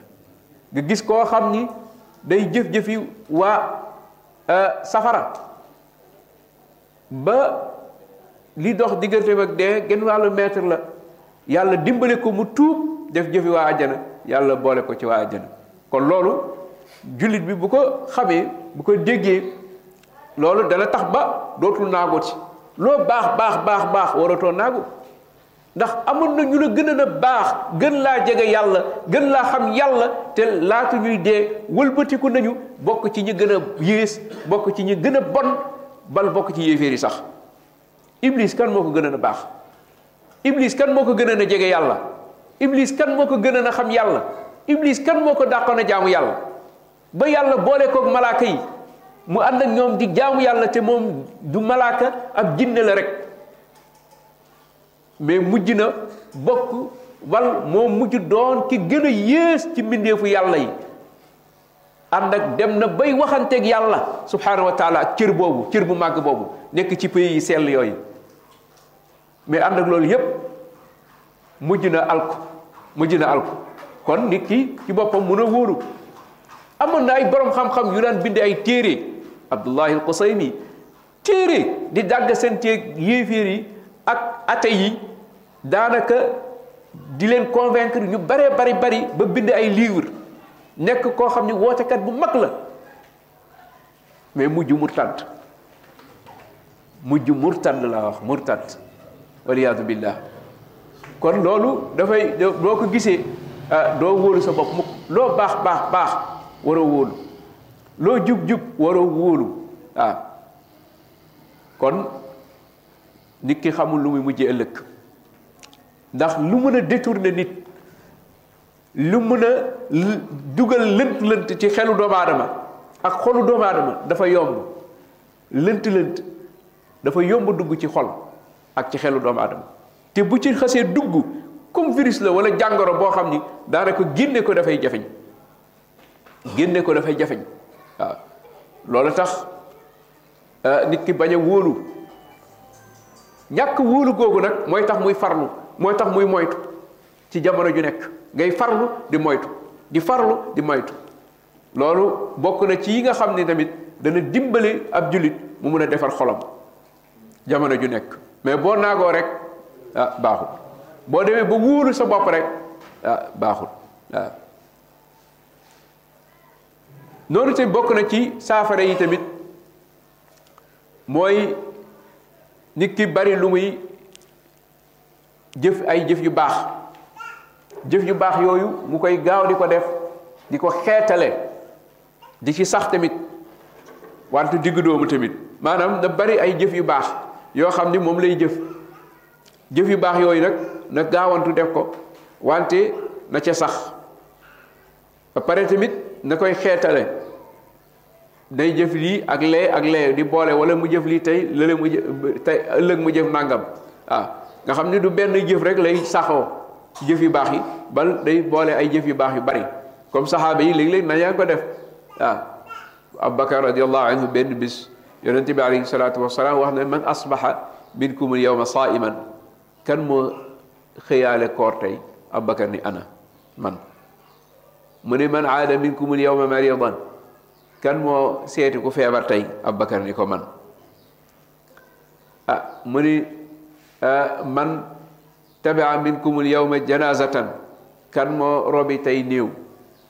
nga gis koo xam ni day jëf-jëfi waa safara ba li dox diggante ak dee genn wàllu mètre la yàlla dimbale ko mu tuub def jëfi waa àjjana yàlla boole ko ci waa àjjana kon loolu jullit bi bu ko xamee bu ko déggee loolu dana tax ba dootul naagooti loo baax baax baax baax waratoo naagu ndax amoon na ñu la gën a baax gën laa jege yàlla gën laa xam yàlla te laatu ñuy dee wëlbatiku nañu bokk ci ñi gën a yées bokk ci ñi gën a bon bal bokk ci yéeféer yi sax iblis kan moo ko gën a baax iblis kan moo ko gën a jege yàlla iblis kan moo ko gën a xam yàlla iblis kan moo ko dàqoon a jaamu yàlla ba yàlla boole koog malaaka yi mu ànd ak ñoom di jaamu yàlla te moom du malaaka ab jinne la rek mais mujj na bokk wal moo mujj doon ki gën a yées ci mbindeefu yàlla yi ànd ak dem na bay waxanteeg yàlla subhaanahu wa taala ak cër boobu cër bu màgg boobu nekk ci pays yi sell yooyu mais ànd ak loolu yépp mujj na alku mujj na alku kon nit ki ci boppam mun a wóoru amoon na ay borom xam-xam yu daan bind ay téere Abdullahi al-Qusaymi téere di dàgg seen teeg yéeféer yi ak ate yi daanaka di leen convaincre ñu baree bari bari ba bind ay livre nekk koo xam ni wootekat bu mag la mais mujj murtad mujj murtad la wax murtad waliyaadu billah kon loolu dafay boo ko gisee ah, doo wóolu sa bopp mukk loo baax baax baax waroo wóolu loo jub-jub waroo wóolu waaw kon nit ki xamul lu muy mujj ëllëg ndax lu mën a détourner nit lu mën a dugal lënt-lënt ci xelu doomu aadama ak xolu doomu aadama dafa yomb lënt-lënt dafa yomb dugg ci xol ak ci xelu doomu aadama te bu ci xasee dugg comme virus la wala jàngoro boo xam ni daanaka génne ko dafay jafeñ génne ko dafay jafeñ waaw loolu tax nit ki bañ a wóolu ñàkk wóolu googu nag mooy tax muy farlu mooy tax muy moytu ci jamono ju nekk ngay farlu di moytu di farlu di moytu loolu bokk na ci yi nga xam ne tamit dana dimbali ab jullit mu mun a defar xolam jamono ju nekk mais boo naagoo rek ah baaxul boo demee ba wóolu sa bopp rek ah baaxul waaw noonu te bokk na ci saafara yi tamit mooy nit ki bari lu muy jëf ay jëf yu baax jëf yu baax yooyu mu koy gaaw di ko def di ko xeetale di ci sax tamit wante digg doomu tamit maanaam na bari ay jëf yu baax yoo xam ni moom lay jëf jëf yu baax yooyu nag na gaawantu def ko wante na ca sax ba pare tamit na koy xeetale day jëf lii ak lee ak lee di boole wala mu jëf lii tey lële mu jëf tey ëllëg mu jëf nàngam waaw nga xam ne du benn jëf rek lay saxoo ci jëf yu baax yi bal day boole ay jëf yu baax yu bari comme saxaaba yi léeg-léeg na yaa ko def waaw Abubakar radiallahu anhu benn bis yonent bi alayhi salaatu wasalaam wax ne man asbaxa minkum al yawma saa'iman kan moo xëyaale koor tey Abubakar ni ana man mu ne man aada minkum al yawma maridan kan moo seeti ku feebar tey Abubakar ni ko man ah mu ni man tabia minkum al yawma janazatan kan moo robi tey néew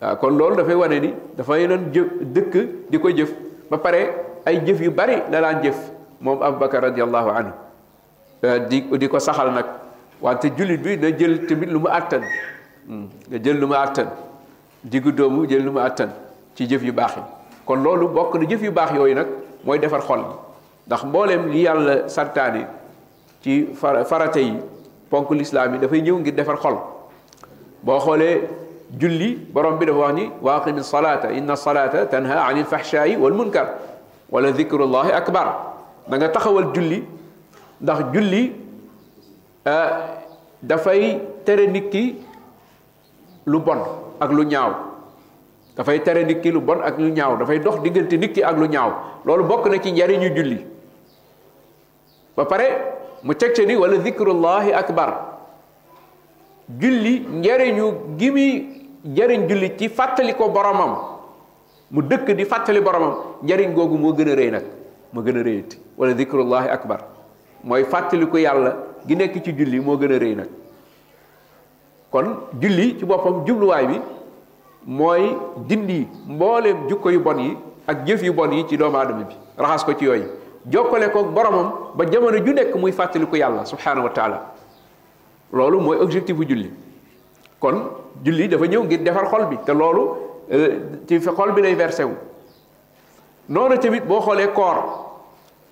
waaw kon loolu dafay wane ni dafay doon jëf dëkk di ko jëf ba pare ay jëf yu bari la daan jëf moom Aboubacar radiallahu anhu di di ko saxal nag wante jullit bi na jël tamit lu mu àttan na jël lu mu àttan diggu doomu jël lu mu àttan ci jëf yu baax yi kon loolu bokk na jëf yu baax yooyu nag mooy defar xol bi ndax mbooleem li yàlla santaane ci far farata yi ponk lislaam yi dafay ñëw ngir defar xol boo xoolee julli borom bi dafa wax ni wa aqimi salaata inna salaata tanha anil fahshaayi wal munkar wala dikrullahi akbar da nga taxawal julli ndax julli dafay tere nit ki lu bon ak lu ñaaw dafay tere nit ki lu bon ak lu ñaaw dafay dox diggante nit ki ak lu ñaaw loolu bokk na ci njariñu julli ba pare mu teg ca ni wala zikrullahi akbar julli njariñu gi muy njariñ julli ci fàttali ko boromam mu dëkk di fàttali boromam njariñ googu moo gën a rëy nag moo gën a rëyati wala zikrullahi akbar mooy fàttali ko yàlla gi nekk ci julli moo gën a rëy nag kon julli ci boppam jubluwaay bi mooy dindi mbooleem jukko yu bon yi ak jëf yu bon yi ci doomu aadama bi raxas ko ci yooyu jokkale ko boromam ba jamono ju nekk muy fàttaliku yàlla subhaanahu wa taala loolu mooy objectif bu julli kon julli dafa ñëw ngir defar xol bi te loolu ci xol bi lay versé wu noonu tamit boo xoolee koor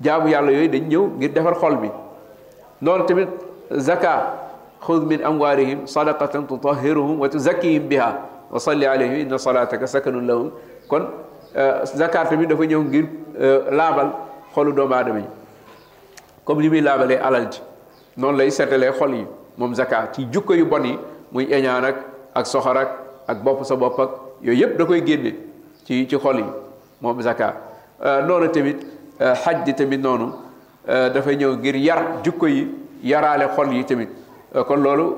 jaamu yàlla yooyu dañ ñëw ngir defar xol bi noonu tamit zaka xud min amwalihim sadaqatan tutahhiruhum wa tuzakkihim biha wa salli alayhim inna salataka sakanun lahum kon zakat tamit dafa ñëw ngir laabal xolu doomu aadama yi comme li muy laabalee alal ji noonu lay seetalee xol yi moom zakat ci jukko yu bon yi muy eñaan ak ak soxor ak ak bopp sa bopp ak yooyu yëpp da koy génne ci ci xol yi moom zaka noonu tamit xaj di tamit noonu dafay ñëw ngir yar jukko yi yaraale xol yi tamit kon loolu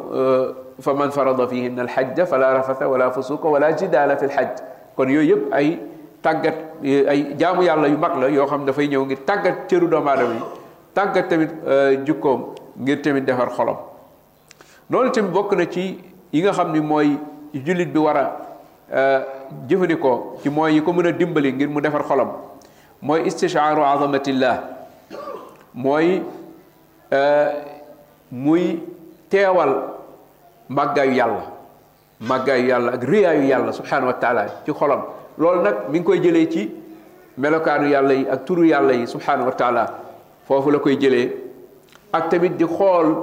fa man farada fihinna alxajja fala rafata wala fusuqa wala jidaala fi lxajj kon yooyu yëpp ay tàggat ay jaamu yàlla yu mag la yoo xam dafay ñëw ngir tàggat cëru doomu aadama yi tàggat tamit jukkoom ngir tamit defar xolam loolu tamit bokk na ci yi nga xam ni mooy jullit bi war a euh, jëfandikoo ci mooy yi ko mën a dimbali ngir mu defar xolam mooy istishaaru azamatillah mooy euh, muy teewal màggaayu yàlla màggaayu yàlla ak réyaayu yàlla subhanahu wa taala ci xolam loolu nag mi ngi koy jëlee ci melokaanu yàlla yi ak turu yàlla yi subhanahu wa taala foofu la koy jëlee ak tamit di xool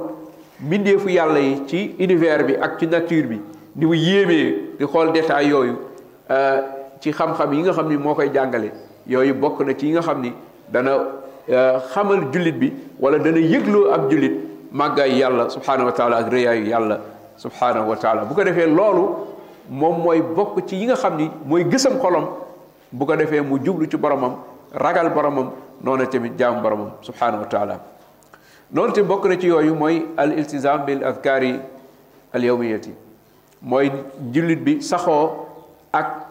mbindeefu yàlla yi ci univers bi ak ci nature bi ni mu yéemee di xool détail yooyu ci xam-xam yi nga xam ni moo koy jàngale yooyu bokk na ci yi nga xam ni dana euh, xamal jullit bi wala dana yëgloo ab jullit màggaay yàlla subhaanahu wa taala ak rëyaayu yàlla subhaanahu wa taala bu ko defee loolu moom mooy bokk ci yi nga xam ni mooy gësam xolom bu ko defee mu jublu ci boromam ragal boromam noonu tamit jaamu boromam subhaanahu wa taala noonu te bokk na ci yooyu mooy al iltizam bil adkaari al yawmiyati mooy jullit bi saxoo ak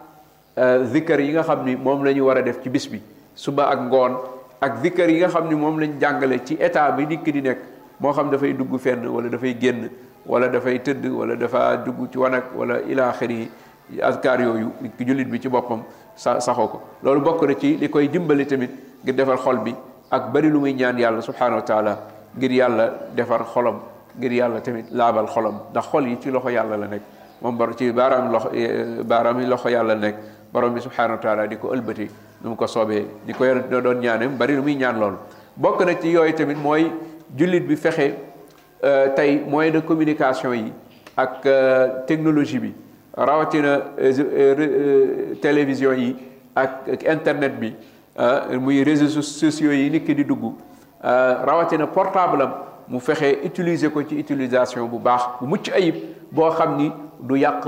zikkar yi nga xam ni moom la ñu war a def ci bis bi suba ak ngoon ak zikkar yi nga xam ni moom lañ jàngale ci état bi nit ki di nekk moo xam dafay dugg fenn wala dafay génn wala dafay tëdd wala dafa dugg ci wanag wala ila axiri yi azkar yooyu ki jullit bi ci boppam sa saxoo ko loolu bokk na ci li koy dimbali tamit ngir defar xol bi ak bari lu muy ñaan yàlla subhanahu wa taala ngir yàlla defar xolam ngir yàlla tamit laabal xolam ndax xol yi ci loxo yàlla la nekk moom borom ci baaraam loxo baaraam yi loxo yàlla nekk borom bi subhanahu wa taala di ko ëlbati nu mu ko soobee di ko yonent doon ñaane bari lu muy ñaan loolu bokk na ci yooyu tamit mooy jullit bi fexe tey moyen de communication yi ak technologie bi rawatina télévision yi ak internet bi muy réseaux sociaux yi nit ki di dugg rawatina portable am mu fexe utiliser ko ci utilisation bu baax bu mucc ayib boo xam ni du yàq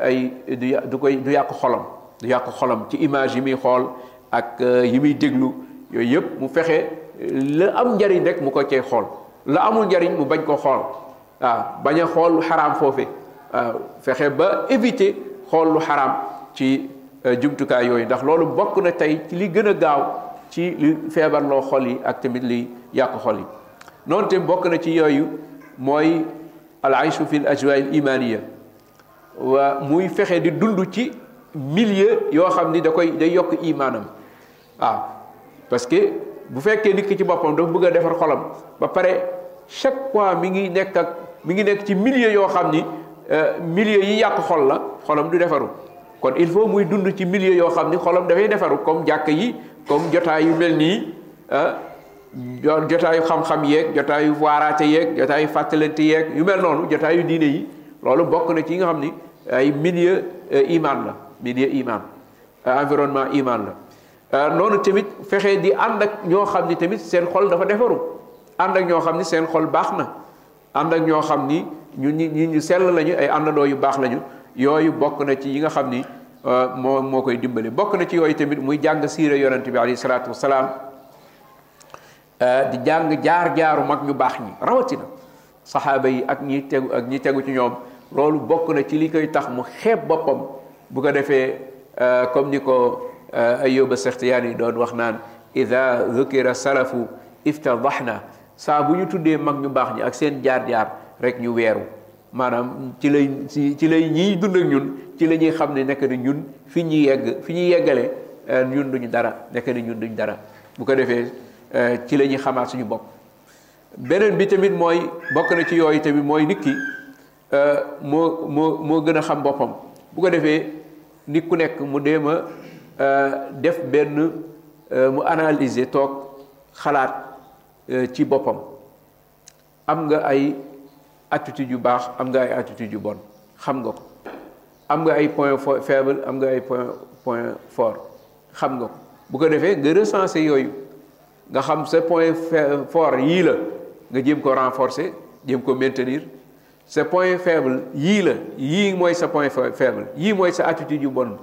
ay du yà- du koy du yàq xolam du yàq xolam ci image yi muy xool ak yi muy déglu yooyu yëpp mu fexe la am njariñ rek mu ko cay xool la amul njariñ mu bañ ko xool waaw bañ a xool lu xaraam foofe waaw fexe ba éviter xool lu xaraam ci jumtukaay yooyu ndax loolu bokk na tey ci li gën a gaaw ci li feebar loo xol yi ak tamit li yàq xol yi noonu tamit bokk na ci yooyu mooy al ayshu fi l ajwaa al imaniya waa muy fexe di dund ci milieu yoo xam ni da koy day yokk imaanam waaw parce que bu fekkee nit ki ci boppam dafa bëgg a defar xolam ba pare chaque fois mi ngi nekk ak mi ngi nekk ci milieu yoo xam ni euh, milieu yi yàq xol la xolam du defaru kon il faut muy dund ci milieu yoo xam ni xolam dafay defaru comme jàkk yi comme jotaay yu mel nii ah jotaayu xam-xam yeeg jotaayu waaraate yeeg jotaayu fàttalante yeeg yu mel noonu jotaayu diine yi loolu bokk na ci nga xam ni ay milieu euh, iman la milieu iman environnement iman la Euh, noonu tamit fexe di ànd ak ñoo xam ni tamit seen xol dafa defaru ànd ak ñoo xam ni seen xol baax na ànd ak ñoo xam ni ñu ñu ñu sell lañu ay àndandoo yu baax lañu yooyu bokk na ci yi nga xam ni euh, moo moo koy dimbali bokk na ci yooyu tamit muy jàng siira yonent bi alayhi salaatu wasalaam euh, di jàng jaar-jaaru mag ñu baax ñi rawatina saxaaba yi ak ñi tegu ak ñi tegu ci ñoom loolu bokk na ci li koy tax mu xeeb boppam bu ko defee euh, comme ni ko euh, Ayyuba Sextiyaan yi doon wax naan ida dhukira salafu iftadahna saa bu ñu tuddee mag ñu baax ñi ak seen jaar-jaar rek ñu weeru maanaam ci lay ci ci lay ñiy dund ak ñun ci la ñuy xam ne nekk na ñun fi ñuy yegg fi ñuy yeggale eh, ñun duñu dara nekk na ñun duñu dara bu ko defee eh, ci la ñuy xamaat suñu bopp beneen bi tamit mooy bokk na ci yooyu tamit mooy nit ki eh, moo moo moo gën a xam boppam bu ko defee nit ku nekk mu dee ma def benn mu analyser toog xalaat ci boppam am nga ay attitude yu baax am nga ay attitude yu bon xam nga ko am nga ay point faible am nga ay point point fort xam nga ko bu ko defee nga recenser yooyu nga xam sa point fort yii la nga jéem ko renforcer jéem ko maintenir sa point faible yii la yii mooy sa point faible yii mooy sa attitude yu bon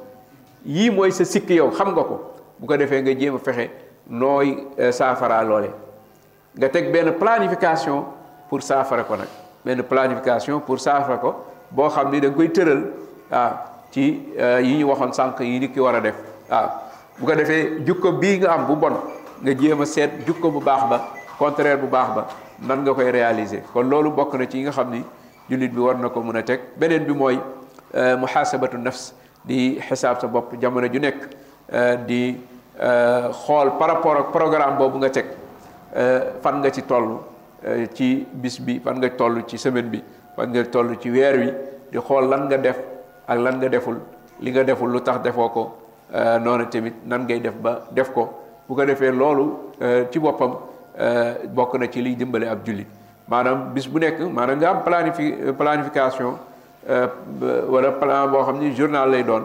yii mooy sa sikk yow xam nga ko bu ko defee nga jéem a fexe nooy saafara loole nga teg benn planification pour saafara ko nag benn planification pour saafara ko boo xam ni da nga koy tëral waaw ci yi ñu waxoon sànq yi nit ki war a def waaw bu ko defee jukko bii nga am bu bon nga jéem a seet jukko bu baax ba contraire bu baax ba nan nga koy réaliser kon loolu bokk na ci yi nga xam ni jullit bi war na ko mën a teg beneen bi mooy muhasabatu nafs di xisaab sa bopp jamono ju nekk di xool par rapport ak programme boobu nga teg fan nga ci toll ci bis bi fan nga toll ci semaine bi fan nga toll ci weer wi di xool lan nga def ak lan nga deful li nga deful lu tax defoo ko noonu tamit nan ngay def ba def ko bu ko defee loolu ci boppam bokk na ci liy dimbale ab jullit maanaam bis bu nekk maanaam nga am planifi planification euh, wala plan boo xam ni journal lay doon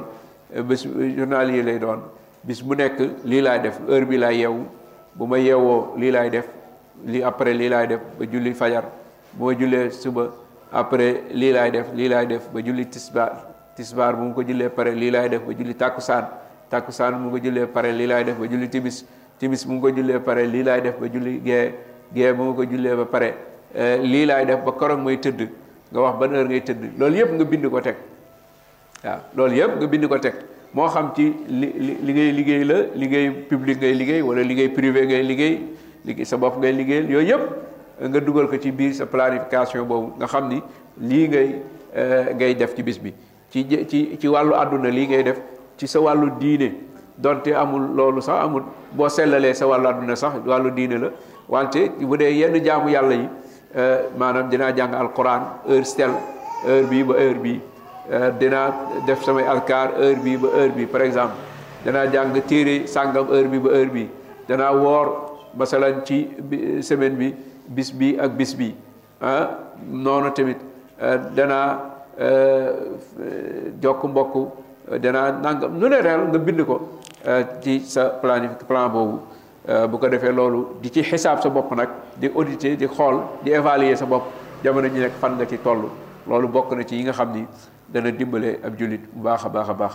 euh, bés journal yi lay doon bis bu nekk lii laay def heure bi laay yeewu bu ma yeewoo lii laay def lii après lii laay def ba julli fajar bu ma jullee suba après lii laay def lii laay def ba julli tisbaar tisbaar bu mu ko jullee pare lii laay def ba julli tàkkusaan tàkkusaan bu mu ko jullee pare lii laay def ba julli timis timis bu mu ko jullee pare lii laay def ba julli gee gee bu mu ko jullee ba pare eh, lii laay def ba koroog may tëdd nga wax ban heure ngay tëdd loolu yëpp nga bind ko teg waaw loolu yëpp nga bind ko teg moo xam ci li li li ngay liggéey la liggéey public ngay liggéey wala liggéey privé ngay liggéey liggéey sa bopp ngay liggéeyal yooyu yëpp nga dugal ko ci biir sa planification boobu nga xam ni lii ngay ngay def ci bis bi ci ci ci wàllu àdduna lii ngay def ci sa wàllu diine donte amul loolu sax amul boo sellalee sa wàllu àdduna sax wàllu diine la wante bu dee yenn jaamu yàlla yi euh, maanaam dinaa jàng alquran heure stel heure bii ba heure bii euh, dinaa def samay alkaar heure bii ba heure bii par exemple danaa jàng téere sàngam heure bi ba heure bii danaa woor masalan ci semaine bi bis bi ak bis bi ah noonu tamit eh, danaa eh, jokk mbokk danaa nangam nu ne reel nga bind ko eh, ci sa plan plan boobu bu ko defee loolu di ci xisaab sa bopp nag di auditer di xool di évaluer sa bopp jamono ji nekk fan nga ci toll loolu bokk na ci yi nga xam ni dana dimbale ab jullit bu baax a baax a baax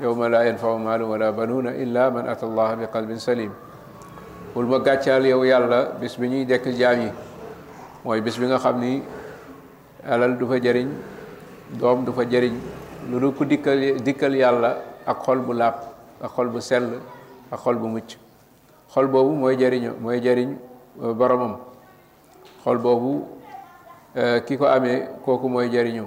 yawma laa yanfau maalun wala banuuna illa man ata allaha bi qalbin salim bul ma gàccaal yow yàlla bis bi ñuy dekk jaam yi mooy bis bi nga xam ni alal du fa jëriñ doom du fa jëriñ lu dul ku dikkal dikkal yàlla ak xol bu laab ak xol bu sell ak xol bu mucc xol boobu mooy jëriño mooy jëriñ boromam xol boobu ki ko amee kooku mooy jëriñu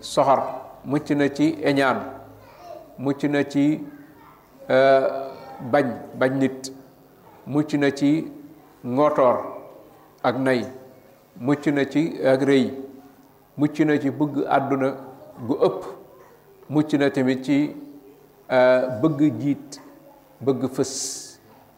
soxor mucc na ci eñaan mucc na ci bañ bañ nit mucc na ci ngootoor ak nay mucc na ci ak rëy mucc na ci bëgg àdduna gu ëpp mucc na tamit ci bëgg jiit bëgg fës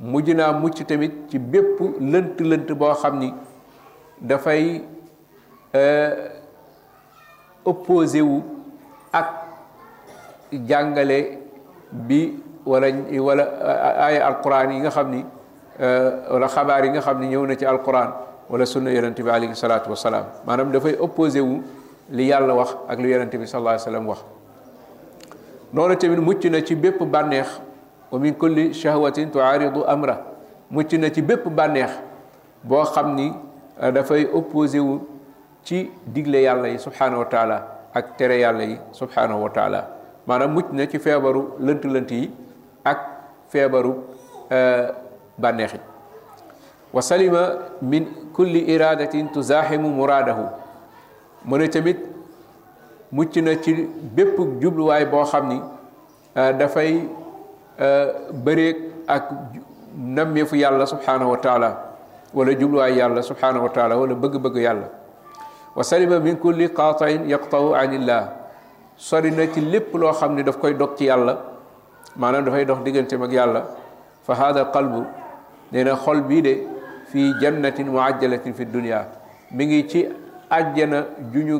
mujj naa mucc tamit ci bépp lënt lënt boo xam ni dafay opposé wu ak jàngale bi wala wala ay alquran yi nga xam ni wala xabaar yi nga xam ni ñëw na ci alquran wala sunna yonente bi alayhi salaatu wasalaam maanaam dafay opposé wu li yàlla wax ak lu yonente bi sallallahu alayhi wa sallam wax noonu tamit mucc na ci bépp bànneex wa min kulli shahwatin tuaridu amra mucc na ci bépp bànneex boo xam ni euh, dafay opposé wu ci digle yàlla yi subhanahu wa taala ak tere yàlla yi subhanahu wa taala maanaam mucc na ci feebaru lënt-lënt yi ak feebaru euh, bànneex yi wa salima min kulli iradatin tuzahimu muraadahu mu ne tamit mucc na ci bépp jubluwaay boo xam ni dafay bëreeg ak nammeefu yàlla subhanahu wa taala wala jubluwaay yàlla subhanahu wa taala wala bëgg-bëgg yàlla wa salima min kulli qaatain yaqtau an illah sori na ci lépp loo xam ne daf koy dog ci yàlla maanaam dafay dox digganteem ak yàlla fa hada qalbu nee na xol bii de fii jannatin muajjalatin fi dunia mi ngi ci àjjana ju ñu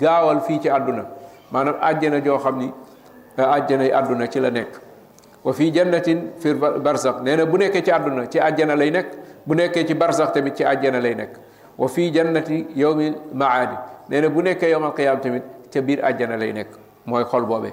gaawal fii ci àdduna maanaam àjjana joo xam ni àjjanay àdduna ci la nekk wa fii jannatin fi barsax nee na bu nekkee ci àdduna ci àjjana lay nekk bu nekkee ci barsax tamit ci àjjana lay nekk wa fii jannati yowmi maadi nee na bu nekkee yowmal qiyaam tamit ca biir àjjana lay nekk mooy xol boobee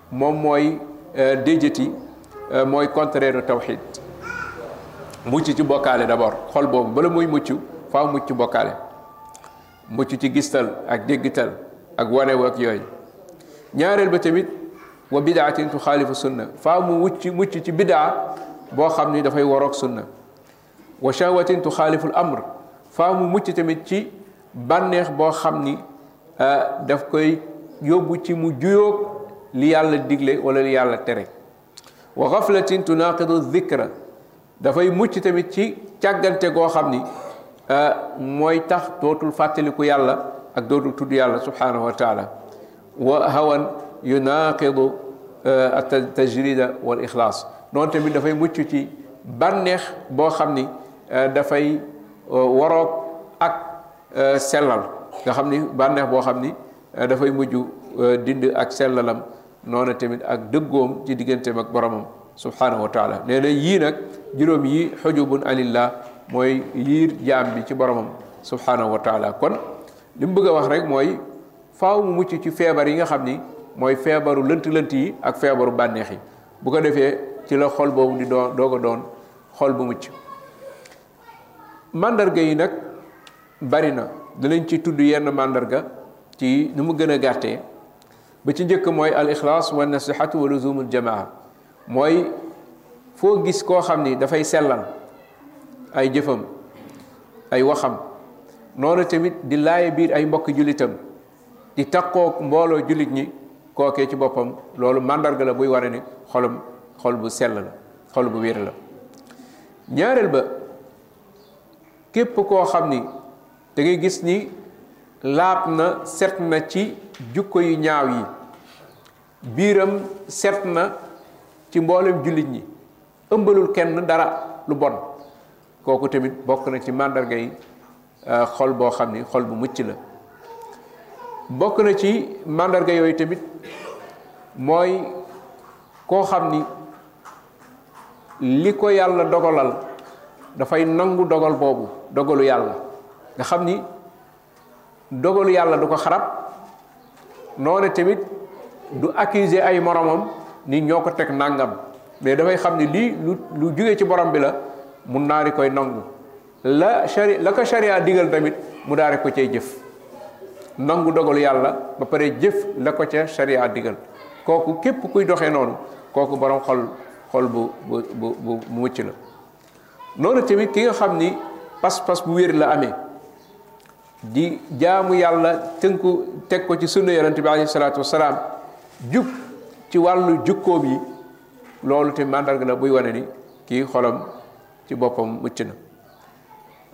moom mooy déjati mooy contraire tawxid mucc ci bokkaale d'abord xol boobu bala muy mucc faaw mucc ci bokkaale mucc ci gistal ak déggital ak wanew ak yooyu ñaareel ba tamit wa bidaatin tuxaalifu sunna faaw mu mucc mucc ci bidaa boo xam ni dafay waroog sunna wa shawatin tu xaaliful amr faa mu mucc tamit ci bànneex boo xam ni daf koy yóbbu ci mu juyoog li yàlla digle wala li yàlla tere wa gaflatin tunaqidu zikra dafay mucc tamit ci càggante goo xam ni mooy tax dootul fàttaliku yàlla ak dootul tudd yàlla subhanahu wa taala wa hawan yunaqidu tajrida wal ixlaas noonu tamit dafay mucc ci bànneex boo xam ni dafay waroog ak sellal nga xam ni bànneex boo xam ni dafay mujj dind ak sellalam noonu tamit ak dëggoom ci digganteem ak boromam subhanahu wa taala nee na yii nag juróom yi xujubun anillah mooy yiir jaam bi ci boromam subhanahu wa taala kon li mu bëgg a wax rek mooy faaw mu mucc ci feebar yi nga xam ni mooy feebaru lënt-lënt yi ak feebaru bànneex yi bu ko defee ci la xol boobu di doon doog a doon xol bu mucc màndarga yi nag bari na danañ ci tudd yenn màndarga ci nu mu gën a gàttee ba ci njëkk mooy al ixlaas wa nasihatu wa luzumul jamaa mooy foo gis koo xam ni dafay sellal ay jëfam ay waxam noonu tamit di laaye biir ay mbokk jullitam di takkook mbooloo jullit ñi kookee ci boppam loolu màndarga la buy ware ni xolam xol bu sell la xol bu wér la ñaareel ba képp koo xam ni da ngay gis ni laab na set na ci jukko yu ñaaw yi biiram set na ci mboolem jullit ñi ëmbalul kenn dara lu bon kooku tamit bokk na ci màndarga yi euh, xol boo xam ni xol bu mucc la bokk na ci màndarga yooyu tamit mooy koo xam ni li ko yàlla dogalal dafay nangu dogal boobu dogalu yàlla nga xam ni dogalu yàlla du ko xarab noonu tamit du accuser ay moromam ni ñoo ko teg nàngam mais dafay xam ni lii lu lu jóge ci borom bi la mu naari koy nangu la shari la ko sharia digal tamit mu daari ko cay jëf nangu dogalu yàlla ba pare jëf la ko ca sharia digal kooku képp kuy doxee noonu kooku borom xol xol bu bu bu bu mucc la noonu tamit ki nga xam ni pas-pas bu wér la amee di jaamu yàlla tënku teg ko ci sunna yonente bi alayhi salaatu wasalaam jub ci wàllu jukkoom yi loolu te màndarga la buy wane ni kii xolam ci boppam mucc na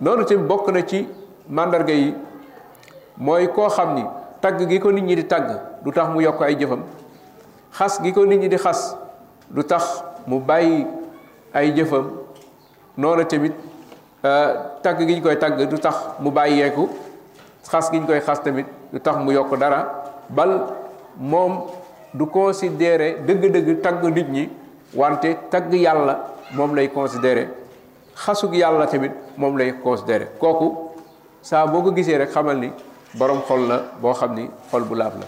noonu tamit bokk na ci màndarga yi mooy koo xam ni tagg gi ko nit ñi di tagg du tax mu yokk ay jëfam xas gi ko nit ñi di xas du tax mu bàyyi ay jëfam noonu tamit tagg gi ñu koy tagg du tax mu bàyyeeku xas gi ñu koy xas tamit du tax mu yokk dara bal moom du considérer dëgg-dëgg tagg nit ñi wante tagg yàlla moom lay considérer xasug yàlla tamit moom lay considérer kooku saa boo ko gisee rek xamal ni borom xol la boo xam ni xol bu laab la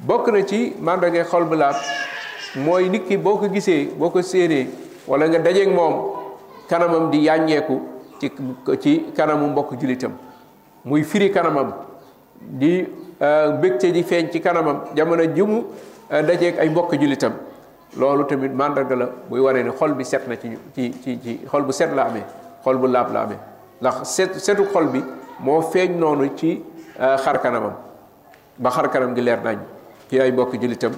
bokk na ci màndargay xol bu laab mooy nit ki boo ko gisee boo ko séenee wala nga dajeeg moom kanamam di yàññeeku ci ci kanamu mbokk jullitam muy firi kanamam di mbégte di feeñ ci kanamam jamono jumu dajeeg ay mbokk jullitam loolu tamit màndarga la buy waree ne xol bi set na ci ci ci ci xol bu set la amee xol bu laab la amee ndax set setu xol bi moo feeñ noonu ci xar kanamam ba xar kanam gi leer nañ ci ay mbokk jullitam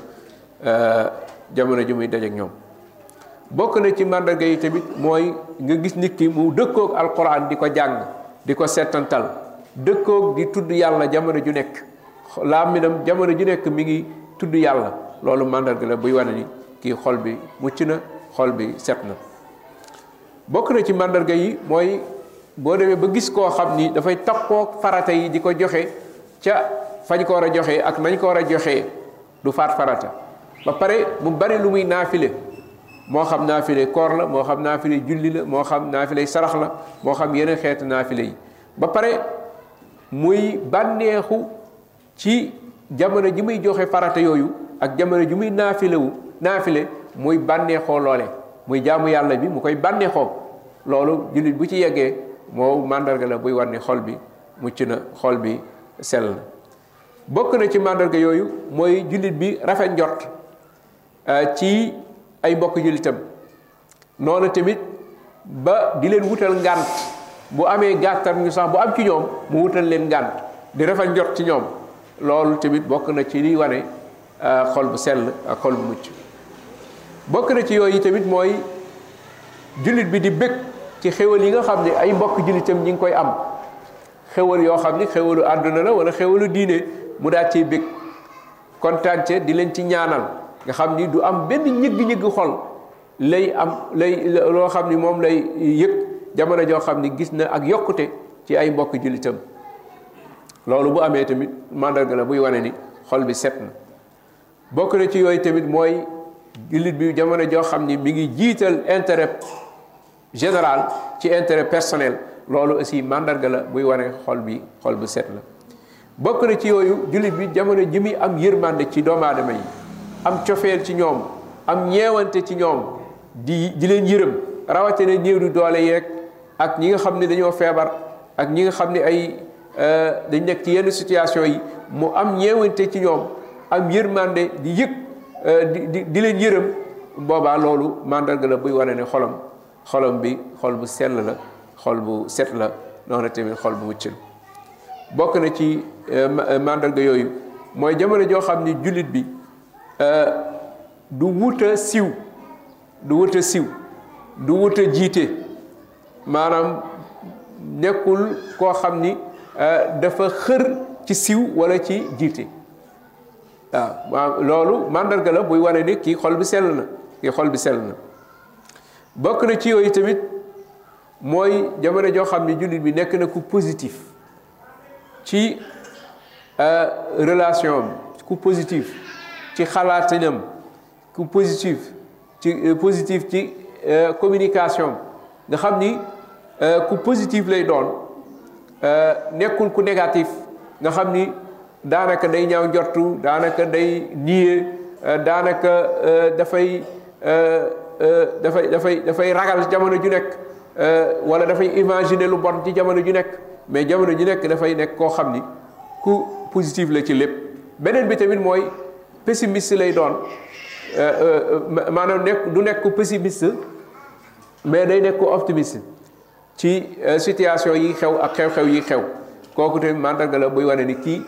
euh, jamono ji muy dajeek ñoom bokk na ci màndarga yi tamit mooy nga gis nit ki mu dëkkoog alquran di ko jàng di ko settantal dëkkoog di tudd yàlla jamono ju nekk làmminam jamono ju nekk mi ngi tudd yàlla loolu màndarga la buy wane ni kii xol bi mucc na xol bi set na bokk na ci màndarga yi mooy boo demee ba gis koo xam ni dafay takkook farata yi di ko joxe ca fañ ko war a joxe ak nañ ko war a joxe du faat farata ba pare mu bari lu muy naafile moo xam naafile koor la moo xam naafile julli la moo xam naafile sarax la moo xam yeneen xeetu naafile yi ba pare muy bànneexu ci jamono ji muy joxe farata yooyu ak jamono ji muy naafilewu naafile muy bànneexoo loole muy jaamu yàlla bi mu koy bànneexoo loolu jullit bu ci yeggee moo màndarga la buy war ni xol bi mucc na xol bi sell na bokk na ci màndarga yooyu mooy jullit bi rafet njort ci ay mbokk jullitam noonu tamit ba di leen wutal ngànt bu amee gàttar ñu sax bu am ci ñoom mu wutal leen ngànt di rafet njot ci ñoom loolu tamit bokk na ci liy wane xol bu sell ak xol bu mucc bokk na ci yooyu tamit mooy jullit bi di bëgg ci xéwal yi nga xam ne ay mbokk jullitam ñi ngi koy am xéwal yoo xam ni xéwalu àdduna la wala xéwalu diine mu daal ciy bëgg kontaan ca di leen ci ñaanal nga xam ni du am benn ñëgg-ñëgg xol lay am lay loo xam ni moom lay yëg jamono joo xam ni gis na ak yokkute ci ay mbokk jullitam loolu bu amee tamit màndarga la buy wane ni xol bi set na bokk na ci yooyu tamit mooy jullit bi jamono joo xam ni mi ngi jiital intérêt général ci intérêt personnel loolu aussi mandarga la buy wane xol bi xol bu set la bokk na ci yooyu jullit bi jamono ji muy am yërmande ci doomu aadama yi am cofeel ci ñoom am ñeewante ci ñoom di di leen yërëm rawatina néew di doole yeeg ak ñi nga xam ne dañoo feebar ak ñi nga xam ne ay dañ nekk ci yenn situation yi mu am ñeewante ci ñoom am yërmande di yëg di di di leen yërëm boobaa loolu mandarga la buy wane ne xolam xolam bi xol bu sell la xol bu set la noonu tamit xol bu muccil bokk na ci mandarga yooyu mooy jamono joo xam ni jullit bi du wuta siw du wuta siw du wuta jiite maanaam nekkul koo xam ni dafa xër ci siw wala ci jiite waaw waaw loolu màndarga la buy wane ni kii xol bi sell na kii xol bi sell na bokk na ci yooyu tamit mooy jamono joo xam ne jullit bi nekk na ku positif ci relation am ku positif ci xalaatinam ku positif ci euh, positif ci euh, communication nga xam ni euh, ku positif lay doon nekkul ku négatif nga xam ni daanaka day ñaaw njortu daanaka day niye daanaka dafay dafay dafay dafay ragal jamono ju nekk wala dafay imaginer lu bon ci jamono ju nekk mais jamono ju nekk dafay nekk koo xam ni ku positif la ci lépp beneen bi tamit mooy pessimiste lay doon euh, euh, maanaam nekk du nekk ku pessimiste mais day nekk ku optimiste ci euh, situation yi xew ak xew-xew yi xew kooku tamit mandarga la buy wane ni kii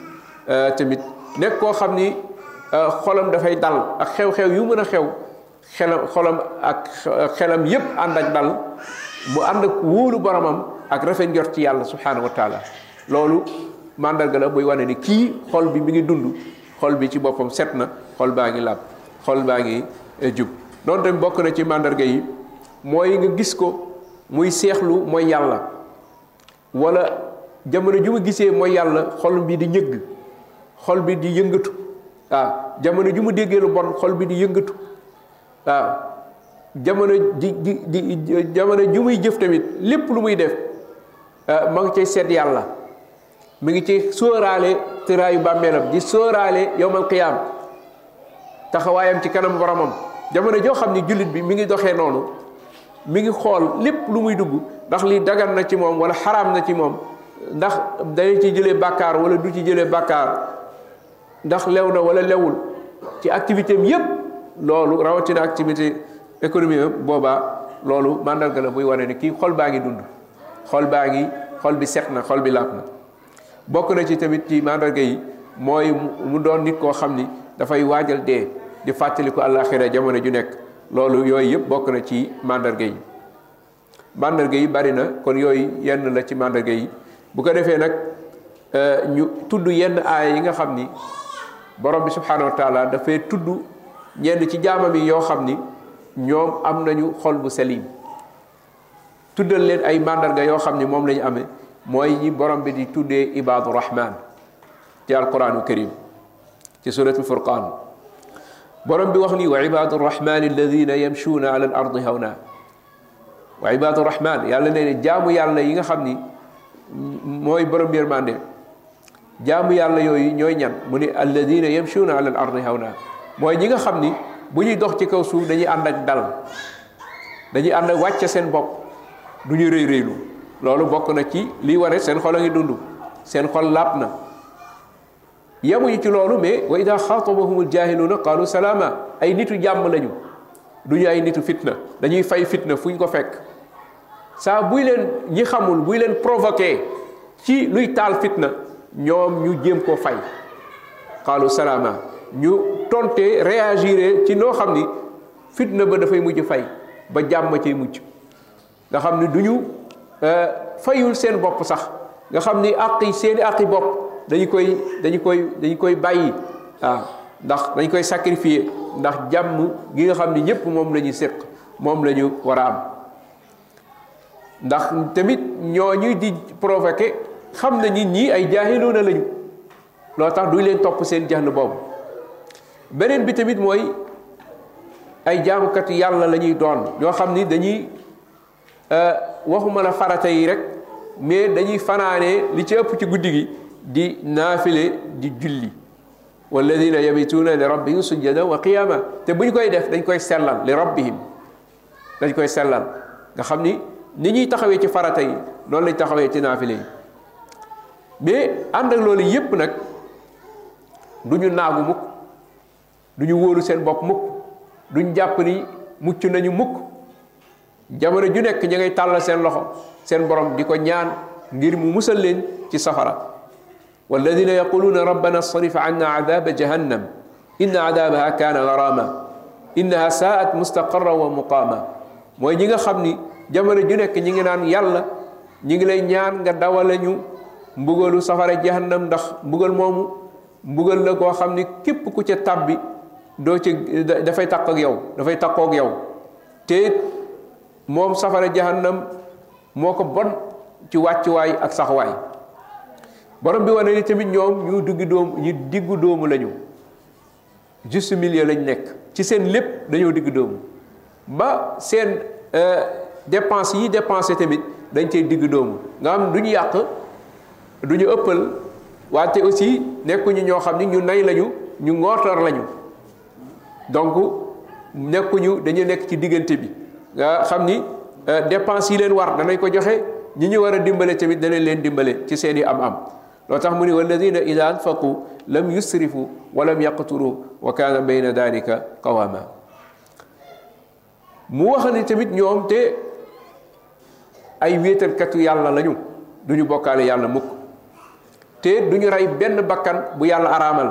tamit nekk koo xam ni xolam dafay dal ak xew-xew yu mën a xew xelam xolam ak xelam yépp ànd ak dal mu ànd ak wóolu boromam ak rafet njort ci yàlla subhanahu wa taala loolu màndarga la muy wane ni kii xol bi mi ngi dund xol bi ci boppam set na xol baa ngi làpp xol baa ngi jub noonu tamit bokk na ci màndarga yi mooy nga gis ko muy seexlu mooy yàlla wala jamono ju mu gisee mooy yàlla xol bi di ñëgg xol bi di yëngatu waaw jamono ju mu déggee lu bon xol bi di yëngatu waaw jamono di di di jamono ju muy jëf tamit lépp lu muy def ma ngi cay seet yàlla mi ngi ci sóoraale tëraayu bàmmeelam di sóoraale yowmal qiyaam taxawaayam ci kanam boromam jamono joo xam ni jullit bi mi ngi doxee noonu mi ngi xool lépp lu muy dugg ndax lii dagan na ci moom wala xaraam na ci moom ndax dañu ci jëlee bàkkaar wala du ci jëlee bàkkaar ndax lew na wala lewul ci activité am yépp loolu rawatina activité économie am boobaa loolu màndarga la buy wane ni kii xol baa ngi dund xol baa ngi xol bi set na xol bi laab na bokk na ci tamit ci mandarga yi mooy mu doon nit koo xam ni dafay waajal dee di fàttaliku àllaaxira jamono ju nekk loolu yooyu yëpp bokk na ci mandarga yi mandarga yi bari na kon yooyu yenn la ci mandarga yi bu ko defee nag ñu tudd yenn aaya yi nga xam ni borom bi subhaanahu wa taala dafay tudd ñenn ci jaamam yi yoo xam ni ñoom am nañu xol bu selim tuddal leen ay màndarga yoo xam ni moom la ñu amee mooy ñi borom bi di tuddee ibaadu rahman ci alquranu karim ci suratul furqan borom bi wax ni wa ibaadu rahman alladina yamshuuna ala al ardi hawna wa ibaadu rahman yàlla nee ne jaamu yàlla yi nga xam ni mooy borom yërmande jaamu yàlla yooyu ñooy ñan mu ni alladina yamshuuna ala al ardi hawna mooy ñi nga xam ni bu ñuy dox ci kaw suuf dañuy ànd ak dal dañuy ànd ak wàcce seen bopp du ñu rëy rëylu loolu bokk na ci liy ware seen xol a ngi dund seen xol laab na yemuñu ci loolu mais wa ida xaatabahumul jaahiluuna qaalu salaama ay nitu jàmm lañu du ñu ay nitu fitna dañuy fay fitna fu ñu ko fekk saa buy leen ñi xamul buy leen provoqué ci luy taal fitna ñoom ñu jéem koo fay xaalu salaama ñu tonte réagiré ci noo xam ni fitna ba dafay mujj fay ba jàmm cay mujj nga xam ni du ñu fayul seen bopp sax nga xam ni àqi seeni àqi bopp dañu koy dañu koy dañu koy bàyyi waaw ndax dañu koy sacrifier ndax jàmm gi nga xam ni ñëpp moom la ñuy séq moom la ñu war a am ndax tamit ñooñu di provoqué xam na nit ñi ay jaahiloona lañu loo tax duñ leen topp seen jahlu boobu beneen bi tamit mooy ay jaamukatu yàlla la ñuy doon ñoo xam ni dañuy waxuma la farata yi rek mais dañuy fanaanee li ci ëpp ci guddi gi di naafile di julli walladina yabituuna li rabbihim sujjadan wa qiyaama te bu ñu koy def dañ koy sellal li rabbihim dañ koy sellal nga xam ni ni ñuy taxawee ci farata yi noonu lañ taxawee ci naafile yi mais ànd ak loolu yépp nag du ñu naagu mukk du ñu wóolu seen bopp mukk duñ jàpp ni mucc nañu mukk jamono ju nekk ña ngay tàllal seen loxo seen borom di ko ñaan ngir mu musal leen ci safara walladina yaquluuna rabbana sarif anna adaba jahannam inna adabaha kaana garaama innaha saat mustaqarra wa muqaama mooy ñi nga xam ni jamono ju nekk ñi ngi naan yàlla ñi ngi lay ñaan nga dawale ñu mbugalu safara jahannam ndax mbugal moomu mbugal la koo xam ni képp ku ca tàbbi doo ci dafay tàq ak yow dafay tàqoo ak yow te it moom safara jahannam moo ko bon ci wàccuwaay ak saxwaay borom bi wane ni tamit ñoom ñu duggi doomu ñu diggu doomu lañu juste milieu lañ nekk ci seen lépp dañoo diggu doomu ba seen dépense yi dépensé tamit dañ cey diggu doomu nga xam du ñu yàq du ñu ëppal wante aussi nekkuñu ñoo xam ni ñu nay lañu ñu ngootar lañu donc nekkuñu dañu nekk ci diggante bi nga xam ni dépense yi leen war danañ ko joxe ñi ñu war a dimbale tamit danañ leen dimbale ci seen i am-am loo tax mu ni walladina ida anfaqu lam yusrifu wa lam yaqturu wa kaana bayna dalika qawama mu wax ni tamit ñoom te ay wéetalkatu yàlla lañu du ñu bokkaale yàlla mukk te du ñu rey benn bakkan bu yàlla araamal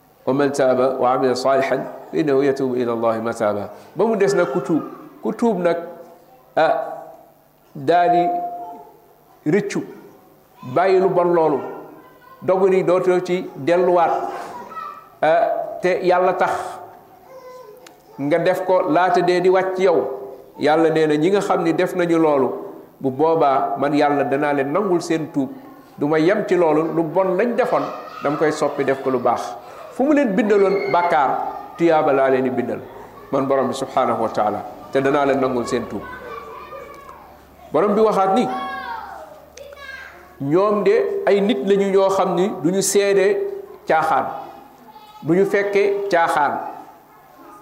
wa man taaba wa amila saalihan fa innahu yatuubu ila allahi mataaba ba mu des nag ku tuub ku tuub nag ah daa di rëccu bàyyi lu bon loolu dogu ni dootoo ci delluwaat te yàlla tax nga def ko laata dee di wàcc yow yàlla nee na ñi nga xam ni def nañu loolu bu boobaa man yàlla danaa leen nangul seen tuub du ma yem ci loolu lu bon lañ defoon dama koy soppi def ko lu baax fu mu leen bindaloon bàkkaar tuyaaba laa leen di bindal man borom bi subhaanahu wa taala te danaa leen nangul seen tuub borom bi waxaat ni ñoom de ay nit lañu ñoo xam ni du ñu seede caaxaan du ñu fekke caaxaan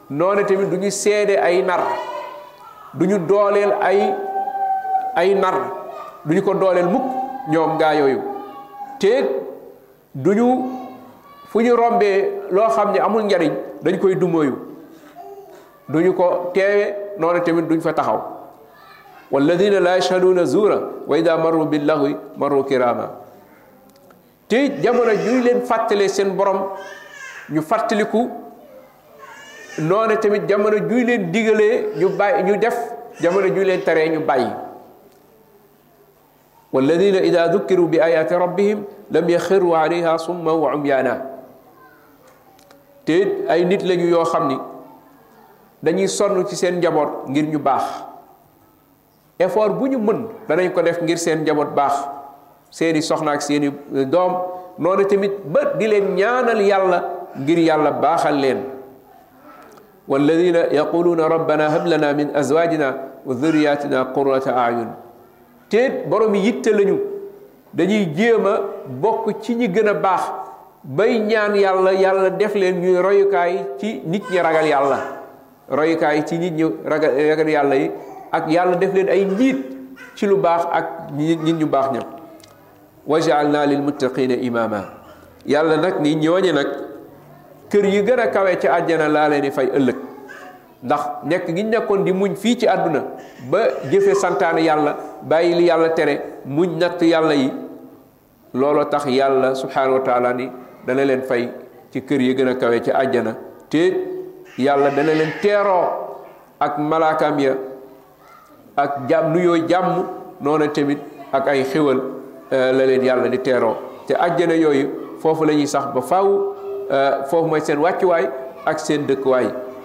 noonu tamit du ñu seede ay nar du ñu dooleel ay ay nar du ñu ko dooleel mukk ñoom gaa yooyu te du ñu fu ñu rombee loo xam ne amul njariñ dañ koy dumóoyu du ñu ko teewe noonu tamit duñ fa taxaw walladina la yashhaduuna zuura wa ida marru billahi marru kirama te it jamono juy leen fàttalee seen borom ñu fàttaliku noonu tamit jamono juy leen digalee ñu bàyyi ñu def jamono juy leen taree ñu bàyyi walladina ida dukiru bi ayaati rabbihim lam yaxiru alayha summa wa umyaana te it ay nit lañu yoo xam ni dañuy sonn ci seen njaboot ngir ñu baax effort bu ñu mën danañ ko def ngir seen njaboot baax seeni soxna ak seeni doom noonu tamit ba di leen ñaanal yàlla ngir yàlla baaxal leen walladina yaquluuna rabbana hab lana min azwajina wa dhurriyatina qurrata ayun te borom yitte lañu dañuy jéem a bokk ci ñi gën a baax bay ñaan yàlla yàlla def leen ñuy royukaay ci nit ñi ragal yàlla royukaay ci nit ñu ragal ragal yàlla yi ak yàlla def leen ay njiit ci lu baax ak nit ñu baax ña wa jaalna lil muttaqina imama yàlla nag ni ñooñe nag kër yi gën a kawe ci àjjana laa leen di fay ëllëg ndax nekk gi ñu nekkoon di muñ fii ci àdduna ba jëfe santaane yàlla bàyyi li yàlla tere muñ natt yàlla yi looloo tax yàlla subhaanahu wa taala ni dana leen fay ci kër yi gën a kawe ci àjjana te yàlla dana leen teeroo ak malaakaam ya ak jàmm nuyoo jàmm noona tamit ak ay xéwal la leen yàlla di teeroo te àjjana yooyu foofu la ñuy sax ba faaw foofu mooy seen wàccuwaay ak seen dëkkuwaay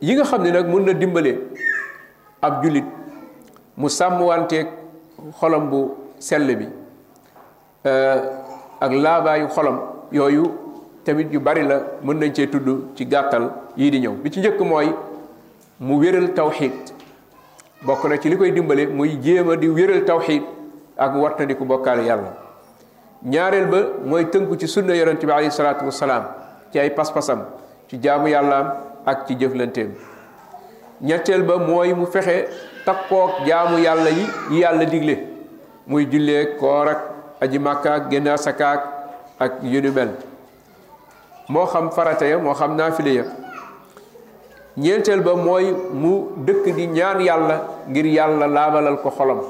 yi nga xam ne nag mën na dimbale ab jullit mu sàmm wanteeg xolam bu sell bi ak laabaayu xolam yooyu tamit yu bari la mën nañ cee tudd ci gàttal yii di ñëw bi ci njëkk mooy mu wéral tawxiid bokk na ci li koy dimbale muy jéem a di wéral tawxiid ak wattandiku bokkaale yàlla ñaareel ba mooy tënku ci sunna yonent bi alayhi salaatu wasalaam ci ay pas-pasam ci jaamu yàllaam ak ci jëflanteem ñetteel ba mooy mu fexe takkook jaamu yàlla yi yi yàlla digle muy jullee koor ak aji màkka ak génn asaka ak yu ni mel moo xam farata ya moo xam naafile ya ñeenteel ba mooy mu dëkk di ñaan yàlla ngir yàlla laabalal ko xolam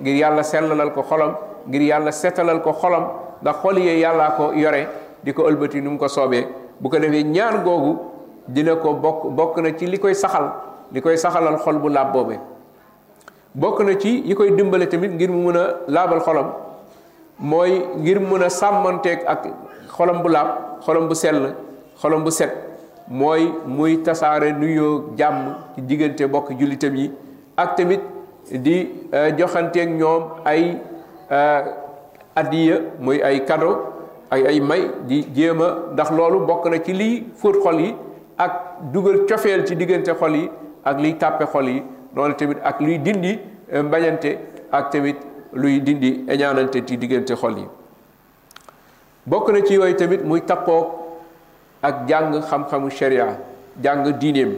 ngir yàlla sellalal ko xolam ngir yàlla setalal ko xolam ndax xol yee yàllaa ko yore di ko ëlbati nu mu ko soobee bu ko defee ñaan googu dina ko bokk bokk na ci li koy saxal li koy saxalal xol bu laab boobee bokk na ci yi koy dimbale tamit ngir mu mën a laabal xolam mooy ngir mën a sàmmanteeg ak xolam bu laab xolam bu sell xolam bu set mooy muy tasaare nuyoo jàmm ci diggante bokk jullitam yi ak tamit di joxanteeg ñoom ay addiya muy ay cadeau ay ay may di jéem a ndax loolu bokk na ci lii fóot xol yi ak dugal cofeel ci diggante xol yi ak liy tàppe xol yi noonu tamit ak luy dindi eh, mbañante ak tamit luy dindi eñaanante ci diggante xol yi bokk na ci yooyu tamit muy takkoog ak jàng xam-xamu sharia jàng diineem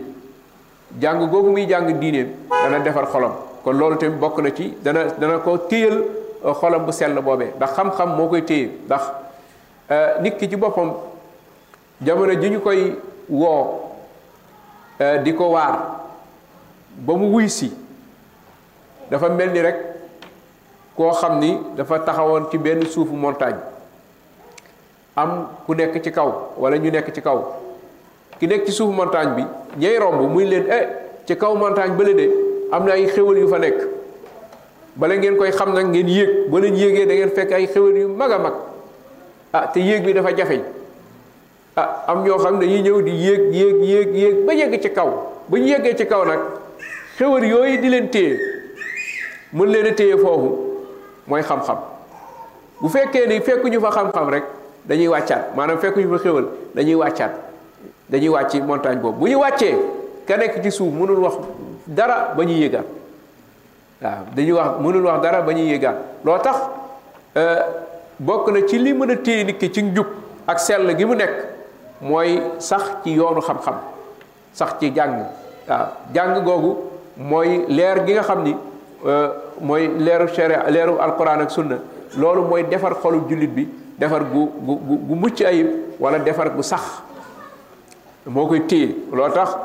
jàng googu muy jàng diineem dana defar xolam kon loolu tamit bokk na ci dana dana ko téyal eh, xolam bu sell boobee ndax xam-xam moo koy téye ndax eh, nit ki ci boppam jamono ji ñu koy woo di ko waar ba mu wuy si dafa mel ni rek koo xam ni dafa taxawoon ci benn suufu montagne am ku nekk ci kaw wala ñu nekk ci kaw ki nekk ci suufu montagne bi ñay romb muy leen eh ci kaw montagne bële de am na ay xéwal yu fa nekk bala ngeen koy xam nag ngeen yéeg ba leen yéegee da ngeen fekk ay xéwal yu mag a mag ah te yéeg bi dafa jafeñ ah am ñoo xam ne dañuy ñëw di yéeg yéeg yéeg yéeg ba yegg ci kaw bu ñu yeggee ci kaw nag xéwal yooyu di leen téye mën leen a téye foofu mooy xam-xam bu fekkee ni fekkuñu fa xam-xam rek dañuy wàccaat maanaam fekkuñu fa xéwal dañuy wàccaat dañuy wàcc montagne boobu bu ñu wàccee ka nekk ci suuf mënul wax dara ba ñu yéegaat waaw dañuy wax mënul wax dara ba ñuy yéegaan loo tax euh, bokk na ci li mën a téye nit ki ci njub ak sell gi mu nekk mooy sax ci yoonu xam-xam sax ci jàng waaw jàng googu mooy leer gi nga xam ni euh, mooy leeru sharia leeru alquran ak sunna loolu mooy defar xolu jullit bi defar gu gu gu mucc ayib wala defar gu sax moo koy téye loo tax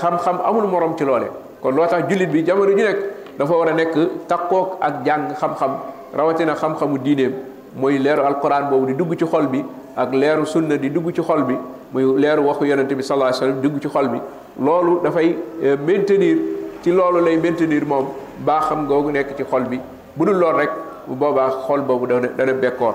xam-xam amul morom ci loole kon loo tax jullit bi jamono ju nekk dafa war a nekk takkook ak jàng xam-xam rawatina xam-xamu diineem mooy leeru alquran boobu di dugg ci xol bi ak leeru sunna di dugg ci xol bi muy leeru waxu yonente bi sallallahu alayhi wasallam dugg ci xol bi loolu dafay maintenir ci loolu lay maintenir moom baaxam googu nekk ci xol bi bu dul lool rek bu boobaa xol boobu dana dana bekkoor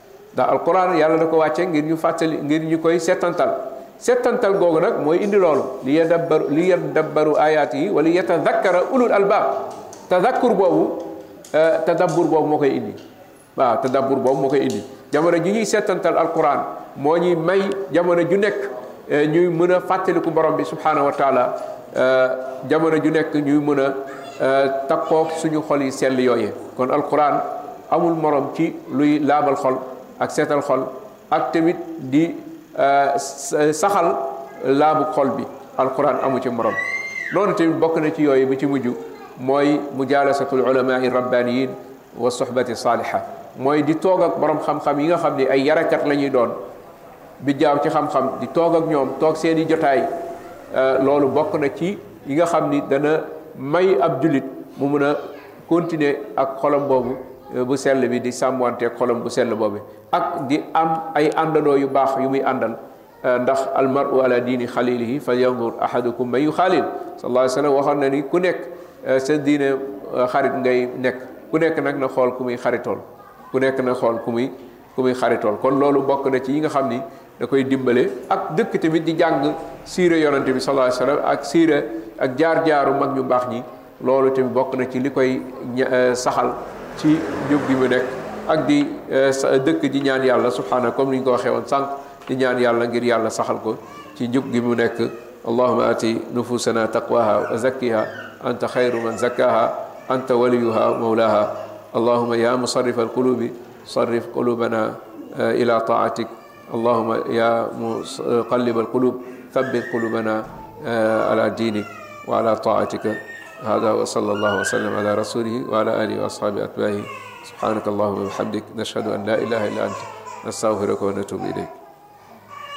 ndax alquran yàlla da ko wàcce ngir ñu fàttali ngir ñu koy settantal settantal googu nag mooy indi loolu li yadabbaru li yadabbaru ayaat yi wala yatadakkara ulul albaab tadakkur boobu tadabbur boobu moo koy indi waaw tadabbur boobu moo koy indi jamono ji ñuy settantal alquran moo ñuy may jamono ju nekk ñuy mën a fàttaliku borom bi subhaanahu wa taala jamono ju nekk ñuy mën a takkoog suñu xol yi sell yooyee kon alquran amul morom ci luy laabal xol ak seetal xol ak tamit di saxal laabu xol bi alquran amu ci morom loolu tamit bokk na ci yooyu bi ci mujj mooy mujaalasatul ulamaai rabbaniyin wa sohbati saaliha mooy di toog ak borom xam-xam yi nga xam ne ay yarakat la ñuy doon bi jaaw ci xam-xam di toog ak ñoom toog seen i jotaay loolu bokk na ci yi nga xam ni dana may ab jullit mu mun a continuer ak xolam boobu euh, bu sell bi di sàmmanteeg xolam bu sell boobu ak di am ay àndandoo yu baax yu muy àndal euh, ndax almaru ala diini xalilihi fa yandur ahadukum man yu xaalil sallallahu alayhi wa sallam waxoon na ni ku nekk euh, sa diine xarit ngay nekk ku nekk nag na xool ku muy xaritool ku nekk na xool ku muy ku muy xaritool kon loolu bokk na ci yi nga xam ni da koy dimbale ak dëkk tamit di jàng siire yonante bi sallallahu alayhi wasallam ak siire ak jaar-jaaru mag ñu baax ñi loolu tamit bokk na ci li koy saxal ci njub gi mu nekk ak di dëkk di ñaan yàlla subhaana comme ni ñu ko waxee woon sànq di ñaan yàlla ngir yàlla saxal ko ci njub gi mu nekk allahuma ati nufusana taqwaha wa zakkiha anta xayru man zakkaha anta waliyuha mawlaha allahuma ya musarrif alqulubi sarrif qulubana eh, ila taatik اللهم يا مقلب القلوب ثبت قلوبنا آه، على دينك وعلى طاعتك هذا وصلى الله وسلم على رسوله وعلى آله وأصحابه أتباعه سبحانك اللهم وبحمدك نشهد أن لا إله إلا أنت نستغفرك ونتوب إليك